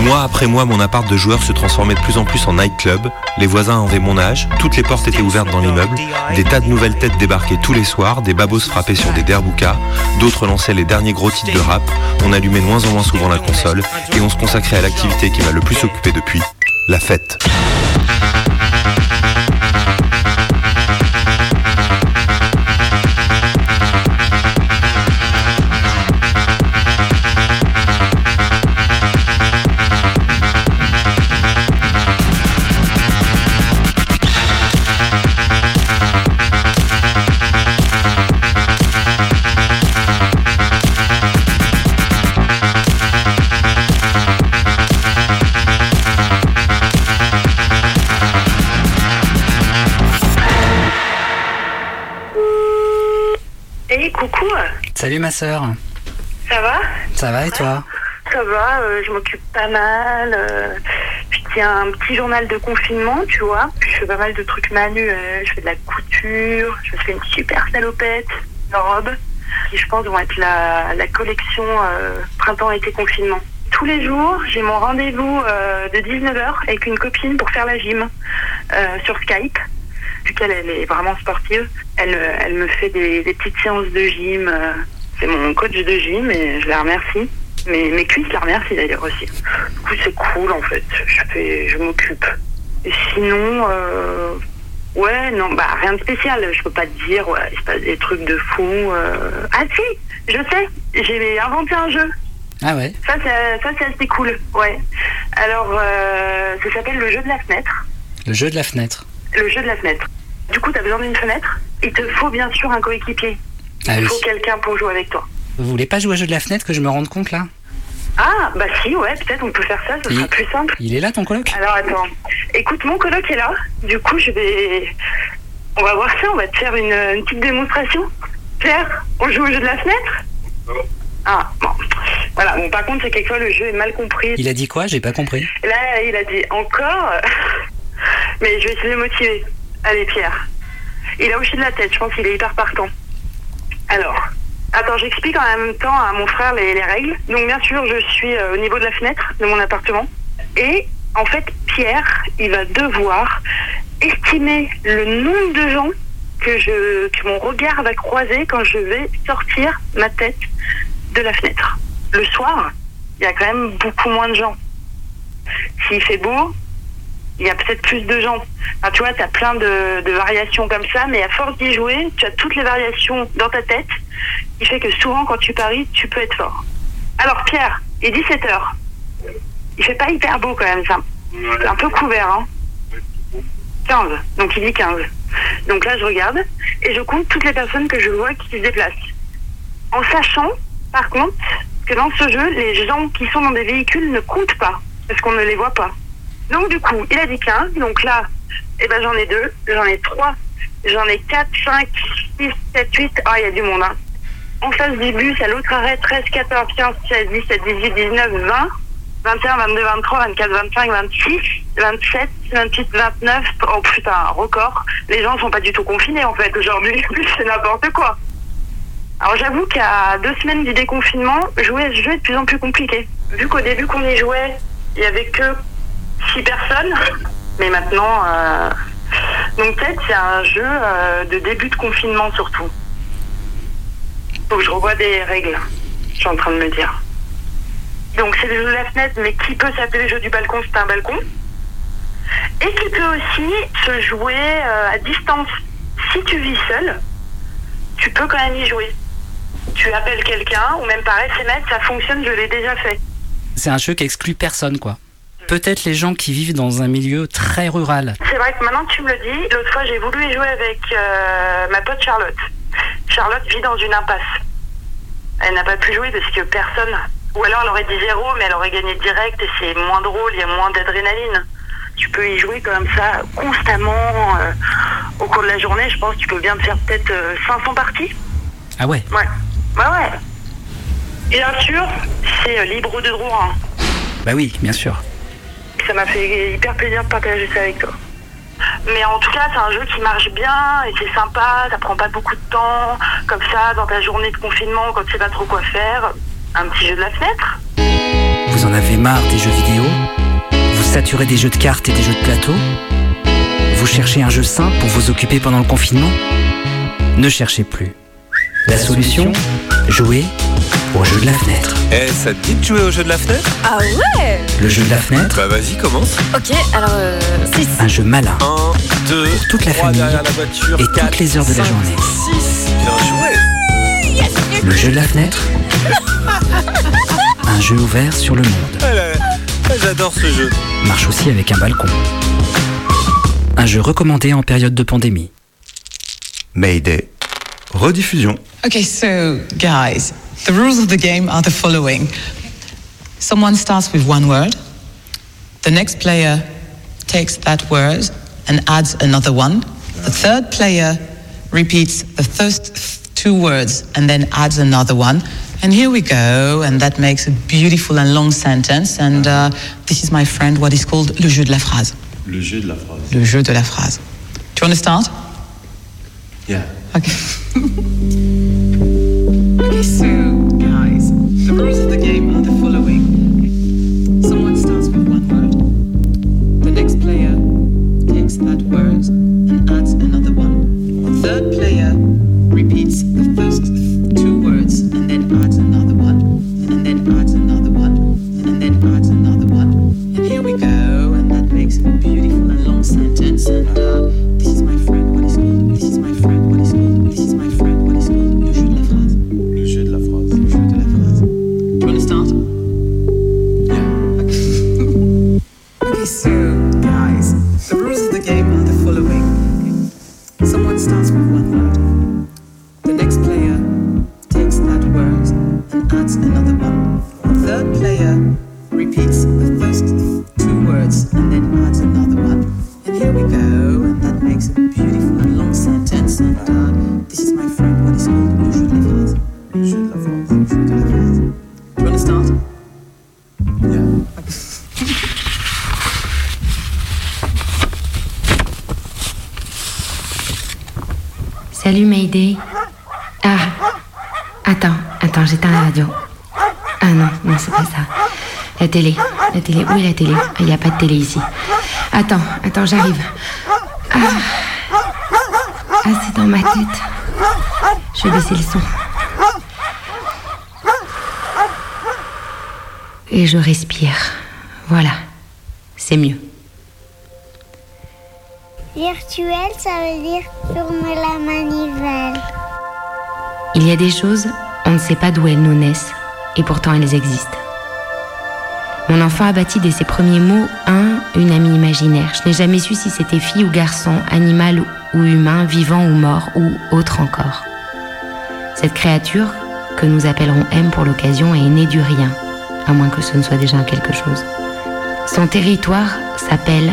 Mois après mois, mon appart de joueur se transformait de plus en plus en nightclub. Les voisins avaient mon âge, toutes les portes étaient ouvertes dans l'immeuble, des tas de nouvelles têtes débarquaient tous les soirs, des babos frappaient sur des derboukas, d'autres lançaient les derniers gros titres de rap, on allumait de moins en moins souvent la console et on se consacrait à l'activité qui m'a le plus occupé depuis, la fête. Salut ma sœur. ça va? Ça va et toi? Ça va, euh, je m'occupe pas mal. euh, je tiens un petit journal de confinement, tu vois. Je fais pas mal de trucs manuels, je fais de la couture, je fais une super salopette, une robe, qui je pense vont être la, la collection euh, printemps-été confinement. Tous les jours, j'ai mon rendez-vous euh, de 19h avec une copine pour faire la gym euh, sur Skype. Vu qu'elle elle est vraiment sportive, elle, euh, elle me fait des, des petites séances de gym. euh, c'est mon coach de gym et je la remercie. Mes, mes cuisses la remercient d'ailleurs aussi. Du coup, c'est cool en fait. Je, fais, je m'occupe. Et sinon, euh, ouais, non, bah rien de spécial. Je peux pas te dire, ouais, il se passe des trucs de fou. euh. Ah si, je sais, j'ai inventé un jeu. Ah ouais Ça, c'est, ça, c'est assez cool, ouais. Alors, euh, ça s'appelle le jeu de la fenêtre. Le jeu de la fenêtre. Le jeu de la fenêtre. Du coup, tu as besoin d'une fenêtre. Il te faut bien sûr un coéquipier. Ah Il oui. faut quelqu'un pour jouer avec toi. Vous voulez pas jouer au jeu de la fenêtre que je me rende compte là? Ah, bah si, ouais, peut-être on peut faire ça, ce sera plus simple. Il est là ton coloc? Alors attends, écoute, mon coloc est là. Du coup, je vais. On va voir ça, on va te faire une, une petite démonstration. Pierre, on joue au jeu de la fenêtre? Ah, bon. Voilà, bon, par contre, c'est quelquefois le jeu est mal compris. Il a dit quoi? J'ai pas compris. Là, il a dit encore. Mais je vais essayer de le motiver. Allez, Pierre. Il a hoché de la tête, je pense qu'il est hyper partant. Alors, attends, j'explique en même temps à mon frère les, les règles. Donc, bien sûr, je suis euh, au niveau de la fenêtre de mon appartement. Et en fait, Pierre, il va devoir estimer le nombre de gens que, je, que mon regard va croiser quand je vais sortir ma tête de la fenêtre. Le soir, il y a quand même beaucoup moins de gens. S'il fait beau, il y a peut-être plus de gens. Tu vois, tu as plein de, de variations comme ça, mais à force d'y jouer, tu as toutes les variations dans ta tête, qui fait que souvent, quand tu paries, tu peux être fort. Alors, Pierre, il est 17h. Il fait pas hyper beau quand même, ça. C'est un peu couvert, hein. 15. Donc, il dit 15. Donc là, je regarde et je compte toutes les personnes que je vois qui se déplacent. En sachant, par contre, que dans ce jeu, les gens qui sont dans des véhicules ne comptent pas, parce qu'on ne les voit pas. Donc du coup, il a dit 15, donc là, eh ben, j'en ai deux, j'en ai trois, j'en ai 4, 5, 6, 7, 8, ah, il y a du monde. Hein. En face du bus, à l'autre arrêt, 13, 14, 15, 16, 17, 18, 19, 20, 21, 22, 23, 24, 25, 26, 27, 28, 29, oh putain, record. Les gens sont pas du tout confinés en fait aujourd'hui, c'est n'importe quoi. Alors j'avoue qu'à deux semaines du déconfinement, jouer à ce jeu est de plus en plus compliqué. Vu qu'au début qu'on y jouait, il y avait que six personnes, mais maintenant, euh... donc peut-être c'est un jeu euh, de début de confinement surtout. Faut que je revoie des règles, je suis en train de me dire. Donc c'est le jeu de la fenêtre, mais qui peut s'appeler le jeu du balcon, c'est un balcon. Et qui peut aussi se jouer euh, à distance. Si tu vis seul, tu peux quand même y jouer. Tu appelles quelqu'un, ou même par SMS, ça fonctionne, je l'ai déjà fait. C'est un jeu qui exclut personne, quoi. Peut-être les gens qui vivent dans un milieu très rural. C'est vrai que maintenant que tu me le dis, l'autre fois j'ai voulu y jouer avec euh, ma pote Charlotte. Charlotte vit dans une impasse. Elle n'a pas pu jouer parce que personne. Ou alors elle aurait dit zéro, mais elle aurait gagné direct et c'est moins drôle, il y a moins d'adrénaline. Tu peux y jouer comme ça constamment euh, au cours de la journée. Je pense que tu peux bien te faire peut-être euh, 500 parties. Ah ouais Ouais. Ouais, ouais. Et bien sûr, c'est euh, libre de droit. hein. Bah oui, bien sûr. Ça m'a fait hyper plaisir de partager ça avec toi. Mais en tout cas, c'est un jeu qui marche bien et c'est sympa, ça prend pas beaucoup de temps. Comme ça, dans ta journée de confinement, quand tu sais pas trop quoi faire, un petit jeu de la fenêtre. Vous en avez marre des jeux vidéo? Vous saturez des jeux de cartes et des jeux de plateau? Vous cherchez un jeu simple pour vous occuper pendant le confinement? Ne cherchez plus. La solution? Jouer au jeu de la fenêtre. Eh, ça te dit de jouer au jeu de la fenêtre? Ah ouais Le jeu de la fenêtre, Bah vas-y, commence. Ok, alors euh, 6. un jeu malin 1, 2, pour toute la famille derrière la voiture, et toutes les heures de la journée. 6. Bien joué. Le jeu de la fenêtre Un jeu ouvert sur le monde. Ah là, ah, J'adore ce jeu. Marche aussi avec un balcon. Un jeu recommandé en période de pandémie. Mayday. Rediffusion. Okay, so guys, the rules of the game are the following. Someone starts with one word. The next player takes that word and adds another one. The third player repeats the first two words and then adds another one. And here we go, and that makes a beautiful and long sentence. And uh, this is my friend, what is called le jeu de la phrase. Le jeu de la phrase. Le jeu de la phrase. Do you want to start? Yeah. Okay. so guys, the rules of the game are the following. Télé, où est la télé? Il n'y a pas de télé ici. Attends, attends, j'arrive. Ah, ah c'est dans ma tête. Je vais baisser le son. Et je respire. Voilà, c'est mieux. Virtuel, ça veut dire tourner la manivelle. Il y a des choses, on ne sait pas d'où elles nous naissent, et pourtant elles existent. Mon enfant a bâti dès ses premiers mots un, une amie imaginaire. Je n'ai jamais su si c'était fille ou garçon, animal ou humain, vivant ou mort, ou autre encore. Cette créature, que nous appellerons M pour l'occasion, est née du rien, à moins que ce ne soit déjà quelque chose. Son territoire s'appelle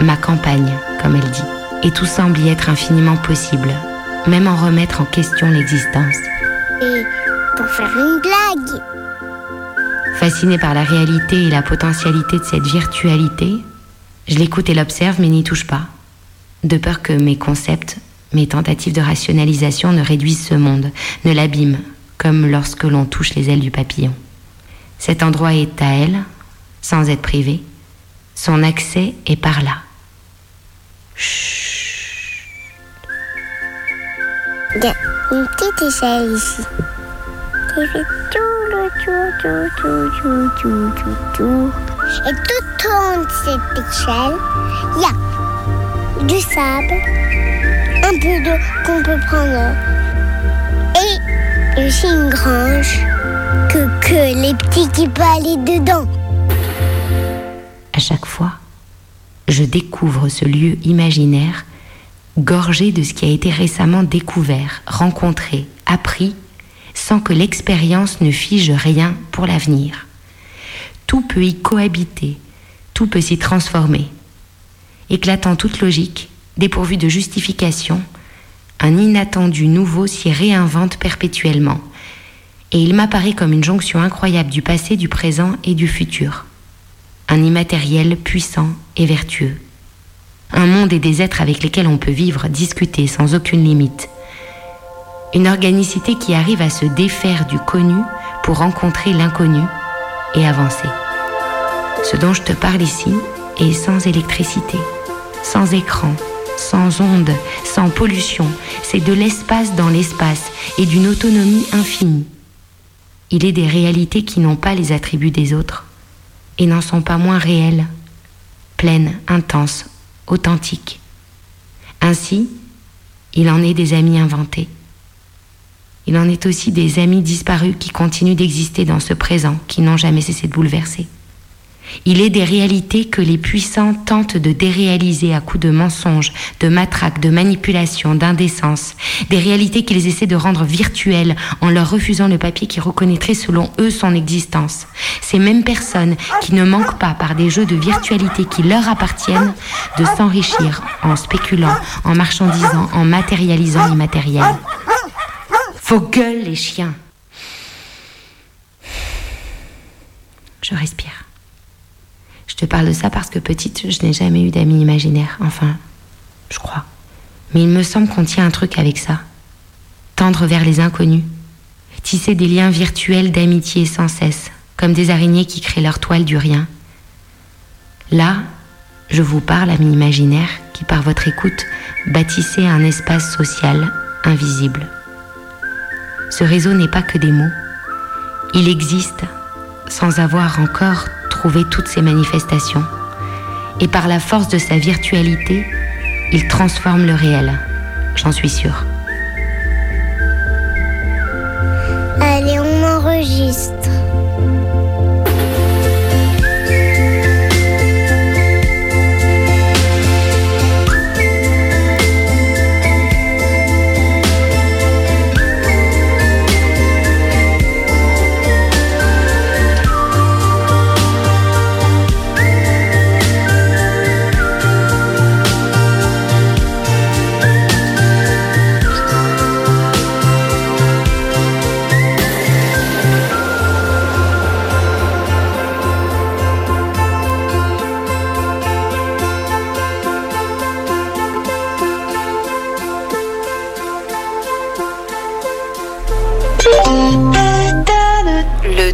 ma campagne, comme elle dit, et tout semble y être infiniment possible, même en remettre en question l'existence. Et pour faire une blague. Fasciné par la réalité et la potentialité de cette virtualité, je l'écoute et l'observe mais n'y touche pas, de peur que mes concepts, mes tentatives de rationalisation ne réduisent ce monde, ne l'abîment, comme lorsque l'on touche les ailes du papillon. Cet endroit est à elle, sans être privé, son accès est par là. Il y a une petite échelle ici. Qui fait tout le tout. Et tout au long de cette échelle, il y a du sable, un peu d'eau qu'on peut prendre. Et aussi une grange que, que les petits qui peuvent aller dedans. À chaque fois, je découvre ce lieu imaginaire gorgé de ce qui a été récemment découvert, rencontré, appris, sans que l'expérience ne fige rien pour l'avenir. Tout peut y cohabiter, tout peut s'y transformer. Éclatant toute logique, dépourvu de justification, un inattendu nouveau s'y réinvente perpétuellement. Et il m'apparaît comme une jonction incroyable du passé, du présent et du futur. Un immatériel puissant et vertueux. Un monde et des êtres avec lesquels on peut vivre, discuter sans aucune limite. Une organicité qui arrive à se défaire du connu pour rencontrer l'inconnu et avancer. Ce dont je te parle ici est sans électricité, sans écran, sans ondes, sans pollution. C'est de l'espace dans l'espace et d'une autonomie infinie. Il est des réalités qui n'ont pas les attributs des autres et n'en sont pas moins réelles, pleines, intenses, authentiques. Ainsi, il en est des amis inventés. Il en est aussi des amis disparus qui continuent d'exister dans ce présent, qui n'ont jamais cessé de bouleverser. Il est des réalités que les puissants tentent de déréaliser à coups de mensonges, de matraques, de manipulations, d'indécence. Des réalités qu'ils essaient de rendre virtuelles en leur refusant le papier qui reconnaîtrait selon eux son existence. Ces mêmes personnes qui ne manquent pas par des jeux de virtualité qui leur appartiennent de s'enrichir en spéculant, en marchandisant, en matérialisant l'immatériel. Vos gueules, les chiens. Je respire. Je te parle de ça parce que petite, je n'ai jamais eu d'amis imaginaires. Enfin, je crois. Mais il me semble qu'on tient un truc avec ça. Tendre vers les inconnus. Tisser des liens virtuels d'amitié sans cesse, comme des araignées qui créent leur toile du rien. Là, je vous parle, amis imaginaires, qui par votre écoute bâtissez un espace social invisible. Ce réseau n'est pas que des mots. Il existe sans avoir encore trouvé toutes ces manifestations. Et par la force de sa virtualité, il transforme le réel. J'en suis sûre. Allez, on enregistre.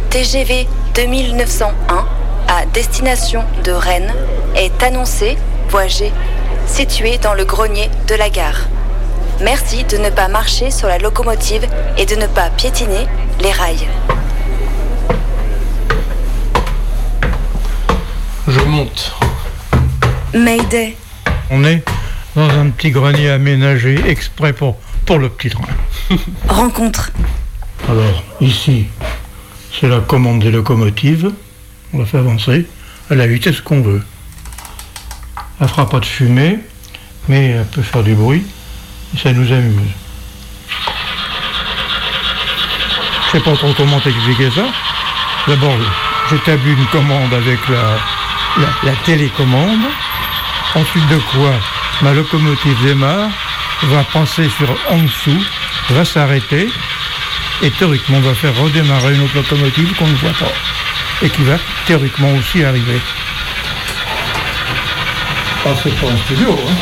TGV 2901 à destination de Rennes est annoncé, voie G, situé dans le grenier de la gare. Merci de ne pas marcher sur la locomotive et de ne pas piétiner les rails. Je monte. Mayday. On est dans un petit grenier aménagé exprès pour, pour le petit train. Rencontre. Alors, ici, c'est la commande des locomotives. On la fait avancer à la vitesse qu'on veut. Elle fera pas de fumée, mais elle peut faire du bruit et ça nous amuse. Je sais pas trop comment t'expliquer ça. D'abord, j'établis une commande avec la télécommande. Ensuite de quoi ma locomotive démarre, va passer sur en dessous, va s'arrêter, et théoriquement on va faire redémarrer une autre locomotive qu'on ne voit pas, et qui va théoriquement aussi arriver. Ah, c'est pas un studio, hein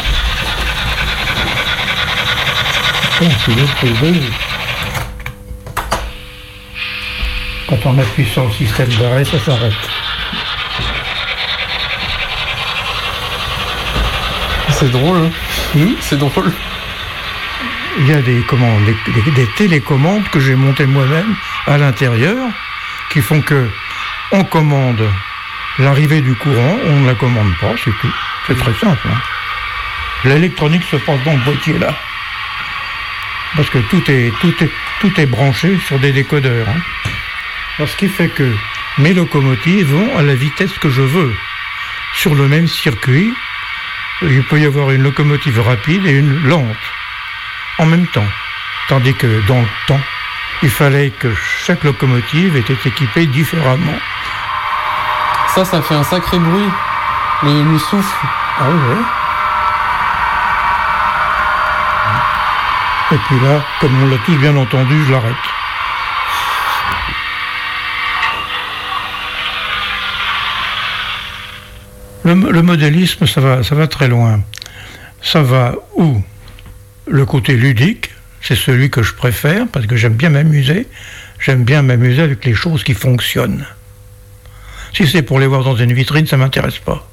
C'est un studio privé. Quand on appuie sur le système d'arrêt, ça s'arrête. C'est drôle. hein. C'est drôle. Il y a des, commandes, des, des- des télécommandes que j'ai montées moi-même à l'intérieur qui font que on commande l'arrivée du courant, on ne la commande pas, c'est tout. C'est très simple. hein. L'électronique se passe dans le boîtier là. Parce que tout est, tout est, tout est branché sur des décodeurs. hein. Alors, ce qui fait que mes locomotives vont à la vitesse que je veux. Sur le même circuit, il peut y avoir une locomotive rapide et une lente en même temps. Tandis que dans le temps, il fallait que chaque locomotive était équipée différemment. Ça, ça fait un sacré bruit. Le, le souffle. Ah oui, Et puis là, comme on l'a tous bien entendu, je l'arrête. Le, le modélisme, ça va, ça va très loin. Ça va où? Le côté ludique, c'est celui que je préfère parce que j'aime bien m'amuser. J'aime bien m'amuser avec les choses qui fonctionnent. Si c'est pour les voir dans une vitrine, ça m'intéresse pas.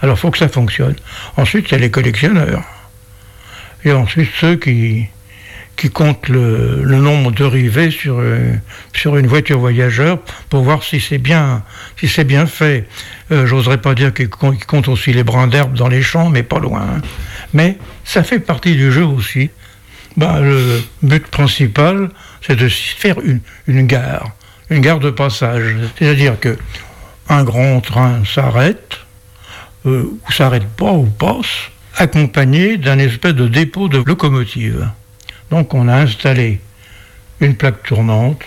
Alors, faut que ça fonctionne. Ensuite, il y a les collectionneurs. Et ensuite, ceux qui, qui comptent le, nombre de rivets sur, euh, sur une voiture voyageur pour voir si c'est bien, si c'est bien fait. Euh, J'oserais pas dire qu'ils comptent aussi les brins d'herbe dans les champs, mais pas loin. hein. Mais ça fait partie du jeu aussi. Ben, le but principal, c'est de faire une, une gare, une gare de passage. C'est-à-dire que un grand train s'arrête, euh, ou s'arrête pas, ou passe, accompagné d'un espèce de dépôt de locomotive. Donc on a installé une plaque tournante,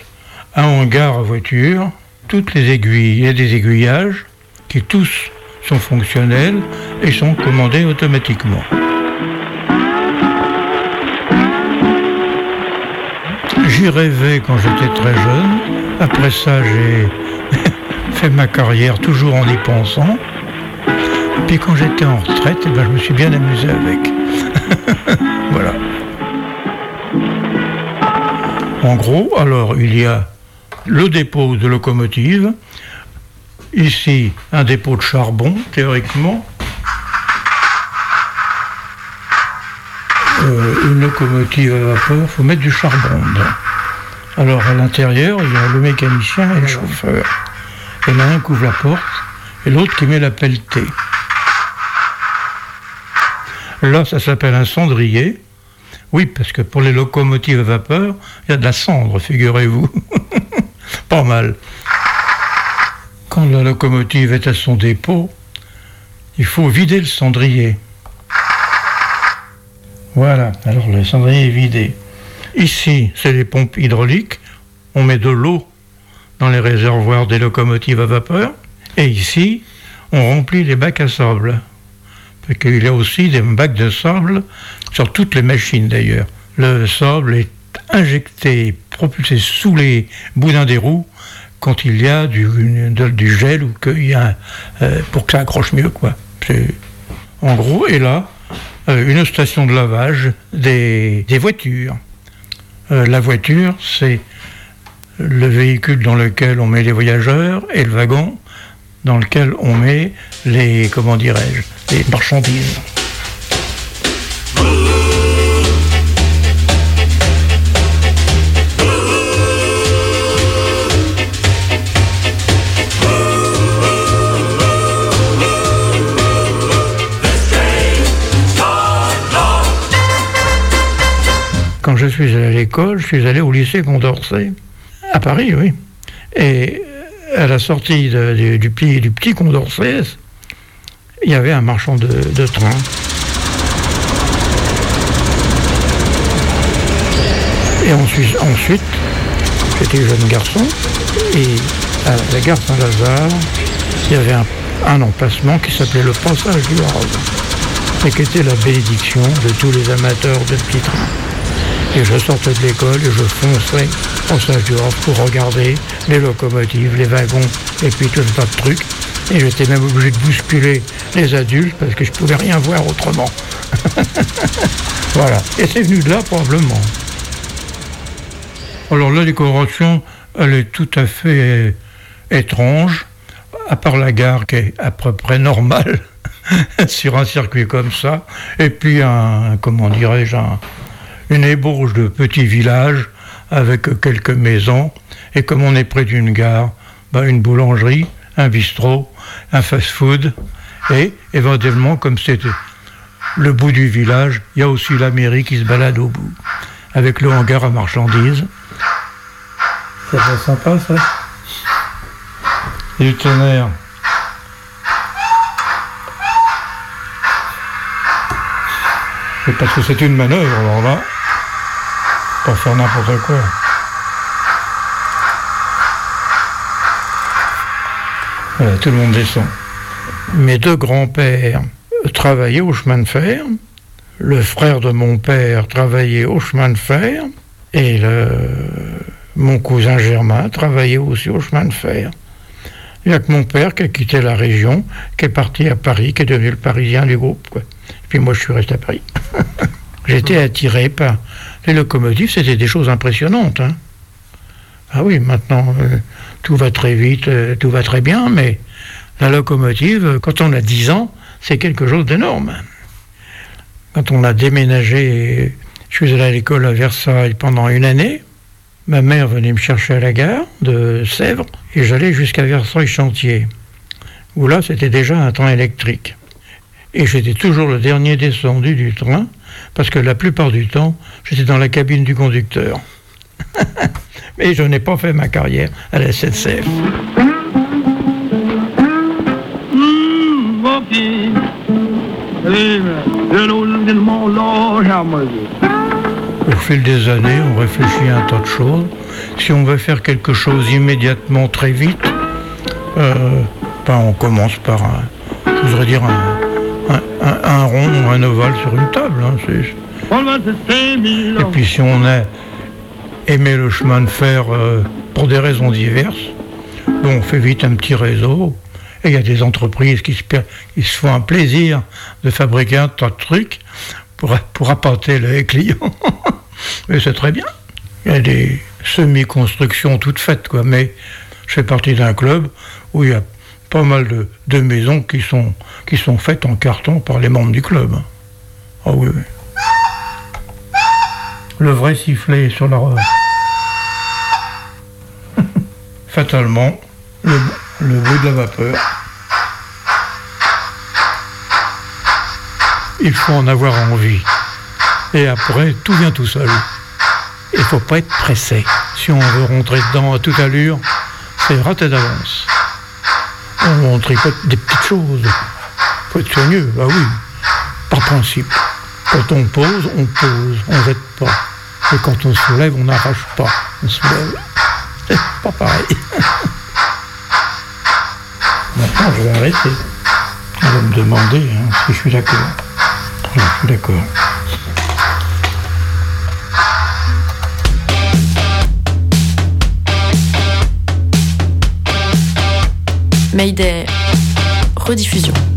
un hangar à voiture, toutes les aiguilles et des aiguillages qui tous sont fonctionnels et sont commandés automatiquement. J'y rêvais quand j'étais très jeune. Après ça, j'ai fait ma carrière toujours en y pensant. Puis quand j'étais en retraite, eh ben, je me suis bien amusé avec. voilà. En gros, alors, il y a le dépôt de locomotive, ici un dépôt de charbon, théoriquement, Euh, une locomotive à vapeur, il faut mettre du charbon dedans. Alors à l'intérieur, il y a le mécanicien et le chauffeur. Il y en a un qui ouvre la porte et l'autre qui met la pelletée. Là, ça s'appelle un cendrier. Oui, parce que pour les locomotives à vapeur, il y a de la cendre, figurez-vous. Pas mal. Quand la locomotive est à son dépôt, il faut vider le cendrier. Voilà, alors le cendrier est vidé. Ici, c'est les pompes hydrauliques. On met de l'eau dans les réservoirs des locomotives à vapeur. Et ici, on remplit les bacs à sable. Parce qu'il y a aussi des bacs de sable sur toutes les machines d'ailleurs. Le sable est injecté, propulsé sous les boudins des roues quand il y a du, gel ou qu'il y a euh, pour que ça accroche mieux quoi. En gros, et là, euh, une station de lavage des voitures. Euh, la voiture, c'est le véhicule dans lequel on met les voyageurs et le wagon dans lequel on met les, comment dirais-je, les marchandises. Quand je suis allé à l'école, je suis allé au lycée Condorcet, à Paris, oui. Et à la sortie du, du petit, Condorcet, il y avait un marchand de, de train. Et ensuite, ensuite j'étais jeune garçon, et à la gare Saint-Lazare, il y avait un, un emplacement qui s'appelait le Passage du Havre, et qui était la bénédiction de tous les amateurs de petits trains. Et je sortais de l'école et je fonçais du Havre pour regarder les locomotives, les wagons, et puis tout un tas de trucs. Et j'étais même obligé de bousculer les adultes parce que je pouvais rien voir autrement. voilà. Et c'est venu de là probablement. Alors la décoration, elle est tout à fait étrange, à part la gare qui est à peu près normale sur un circuit comme ça, et puis un, comment dirais-je, un- une ébauche de petits villages avec quelques maisons, et comme on est près d'une gare, ben, une boulangerie, un bistrot, un fast-food, et éventuellement, comme c'était le bout du village, il y a aussi la mairie qui se balade au bout, avec le hangar à marchandises. Ça fait sympa ça? Du tonnerre. Parce que c'est une manœuvre, alors là, pas faire n'importe quoi. Voilà, tout le monde descend. Mes deux grands-pères travaillaient au chemin de fer. Le frère de mon père travaillait au chemin de fer. Et mon cousin Germain travaillait aussi au chemin de fer. Il n'y a que mon père qui a quitté la région, qui est parti à Paris, qui est devenu le parisien du groupe. Et puis moi, je suis resté à Paris. J'étais attiré par les locomotives, c'était des choses impressionnantes. hein. Ah oui, maintenant, euh, tout va très vite, euh, tout va très bien, mais la locomotive, euh, quand on a 10 ans, c'est quelque chose d'énorme. Quand on a déménagé, je suis allé à l'école à Versailles pendant une année. Ma mère venait me chercher à la gare de Sèvres et j'allais jusqu'à Versailles-Chantier, où là c'était déjà un train électrique. Et j'étais toujours le dernier descendu du train, parce que la plupart du temps, j'étais dans la cabine du conducteur. Mais je n'ai pas fait ma carrière à la SNCF. Au fil des années, on réfléchit à un tas de choses. Si on veut faire quelque chose immédiatement, très vite, euh, ben, on commence par un, je voudrais dire un, un- un- un rond ou un ovale sur une table. hein, Et puis si on a aimé le chemin de fer euh, pour des raisons diverses, bon, on fait vite un petit réseau. Et il y a des entreprises qui se, per- qui se font un plaisir de fabriquer un tas de trucs pour, pour apporter les clients. Mais c'est très bien. Il y a des semi-constructions toutes faites, quoi. Mais je fais partie d'un club où il y a pas mal de, maisons qui sont, qui sont faites en carton par les membres du club. Ah oui, oui. Le vrai sifflet sur la Fatalement, le, bruit de la vapeur. Il faut en avoir envie. Et après, tout vient tout seul. Il faut pas être pressé. Si on veut rentrer dedans à toute allure, c'est raté d'avance. On, tripote des petites choses. faut être soigneux, bah oui. Par principe. Quand on pose, on pose, on jette pas. Et quand on se lève, on n'arrache pas. On se lève. C'est pas pareil. Maintenant, je vais arrêter. On va me demander hein, si je suis d'accord. Je suis d'accord. Mayday, rediffusion.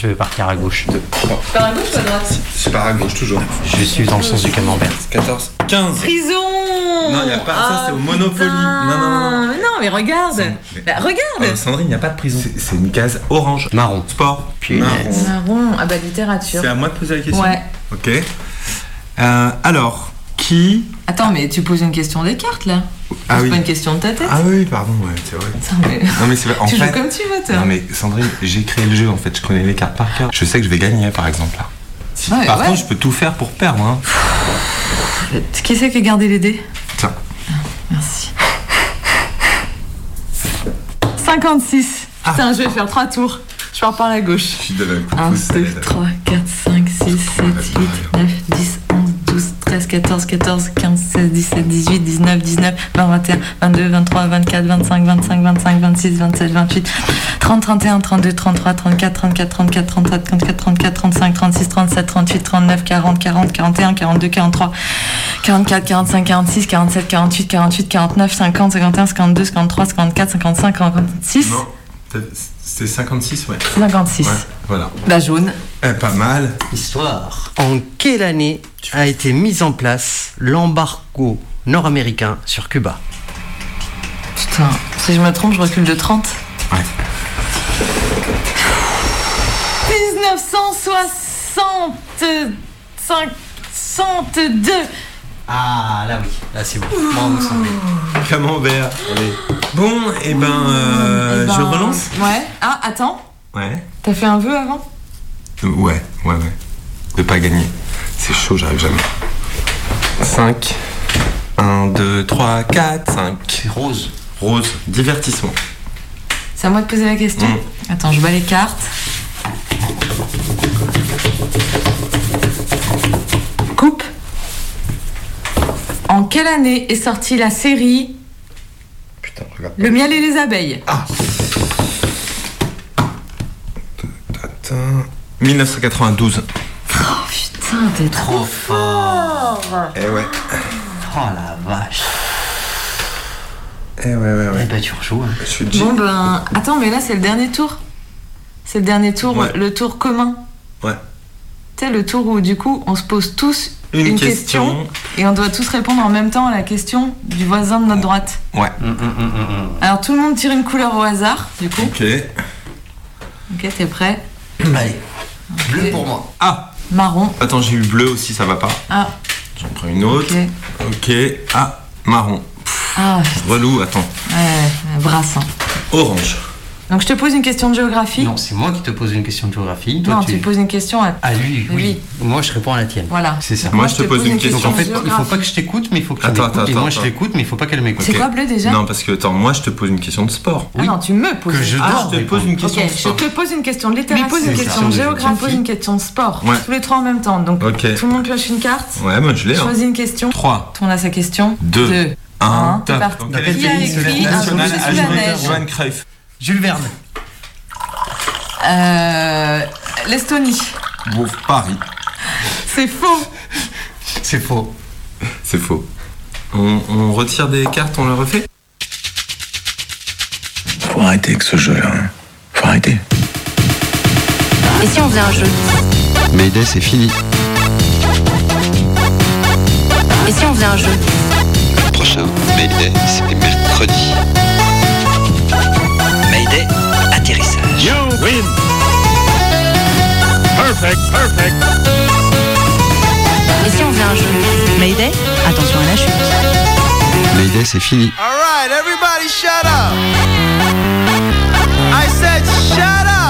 Je vais partir à gauche. Tu pars à gauche ou à droite? Je pars à gauche toujours. Je suis dans le sens du camembert. 14. 15. Prison Non, y a pas ça, c'est au Monopoly. Non, Non, non, non. Mais non, mais regarde Bah, Regarde Euh, Sandrine, il n'y a pas de prison. C'est- C'est une case orange. Marron. Sport. Marron. Marron, ah bah littérature. C'est à moi de poser la question Ouais. Ok. Euh, alors, qui. Attends, mais tu poses une question des cartes là Ah C'est oui. pas une question de ta tête Ah oui, pardon, ouais, c'est vrai. Mais- Non, mais c'est vrai. En Tu fait, joues comme tu veux, toi. Non, mais Sandrine, j'ai créé le jeu en fait. Je connais les cartes par cœur. Je sais que je vais gagner par exemple là. Si- Ouais, par ouais. contre, je peux tout faire pour perdre. Hein. Qui c'est qui a gardé les dés Tiens. Merci. 56. Ah. Putain, je vais faire 3 tours. Je pars par la gauche. Je coup de 1, pouce, 2, allez, 3, 4, 5, 6, 7, 14, 14, 15, 16, 17, 18, 19, 19, 20, 21, 22, 23, 24, 25, 25, 25, 26, 27, 28, 30, 31, 32, 33, 34, 34, 34, 34, 34, 34, 35, 36, 37, 38, 39, 40, 40, 41, 42, 43, 44, 45, 46, 47, 48, 48, 49, 50, 51, 52, 53, 54, 55, 56. Non, c'était 56, ouais. 56. Ouais, voilà. La jaune. Eh, pas mal. Histoire. En quelle année a été mis en place l'embargo nord-américain sur Cuba Putain, si je me trompe, je recule de 30. Ouais. 1962 Ah, là oui. Là, c'est bon. Bravo, Sandrine. Camembert. Allez. Bon, et ben, euh, Eh ben, je relance? Ouais. Ah, attends. Ouais. T'as fait un vœu avant? Euh, Ouais, ouais, ouais. De pas gagner. C'est chaud, j'arrive jamais. 5. 1, 2, 3, 4, 5. Rose. Rose. Divertissement. C'est à moi de poser la question Mm. Attends, je bats les cartes. Coupe. En quelle année est sortie la série Le miel et les abeilles? Attends. 1992. Putain, t'es trop fort Eh ouais. Oh la vache. Eh ouais, ouais, ouais. Eh ben, tu rejoues. hein. Je suis Bon ben, attends, mais là c'est le dernier tour. C'est le dernier tour, Ouais. le tour commun. Ouais. Tu sais, le tour où du coup on se pose tous Une une, question. question. et on doit tous répondre en même temps à la question du voisin de notre droite. Ouais. Alors tout le monde tire une couleur au hasard, du coup. Ok. Ok, t'es prêt? Allez. Bleu pour moi. Ah Marron. Attends, j'ai eu bleu aussi, ça va pas. Ah, J'en prends une autre. Ok. Ah, marron. ah, Relou, attends. ouais, brasse. hein. Orange. Donc je te pose une question de géographie. Non, c'est moi qui te pose une question de géographie. Toi, Non, tu... tu poses une question à. À lui, oui. Lui. Moi, je réponds à la tienne. Voilà. C'est ça. Moi, je te pose une question. Donc, en fait, il faut pas que je t'écoute, mais il faut que tu Attends, m'écoutes. attends, Et moi, attends, je attends. l'écoute, mais il faut pas qu'elle m'écoute. C'est quoi bleu déjà Non, parce que attends, moi je te pose une question de sport. Ah non, tu me poses. Que je Ah, dois je te pose une question de je sport. te pose une question de littérature. pose une une question question de géographie. Géographie. une question de sport. Ouais. Tous les trois en même temps. Donc Ok. tout le monde pioche une carte. Ouais, moi je l'ai. Hein. Choisis une question. 3, Tout le monde a sa question. 2, Deux. 1, Un, top. c'est parti. Donc, quel est Qui a écrit Un national à sous la Johan- neige Johan Cruyff Jules Verne. Euh, L'Estonie. Bon, Paris. C'est faux. C'est faux. C'est faux. On, on retire des cartes, on le refait? Faut arrêter avec ce jeu-là. hein. Faut arrêter. Et si on faisait un jeu? Mayday, c'est fini. Et si on faisait un jeu? Le prochain Mayday, c'est mercredi. Win! Perfect, perfect! Et si on faisait un jeu Mayday Attention à la chute. Mayday, c'est fini. All right, everybody shut up. I said shut up.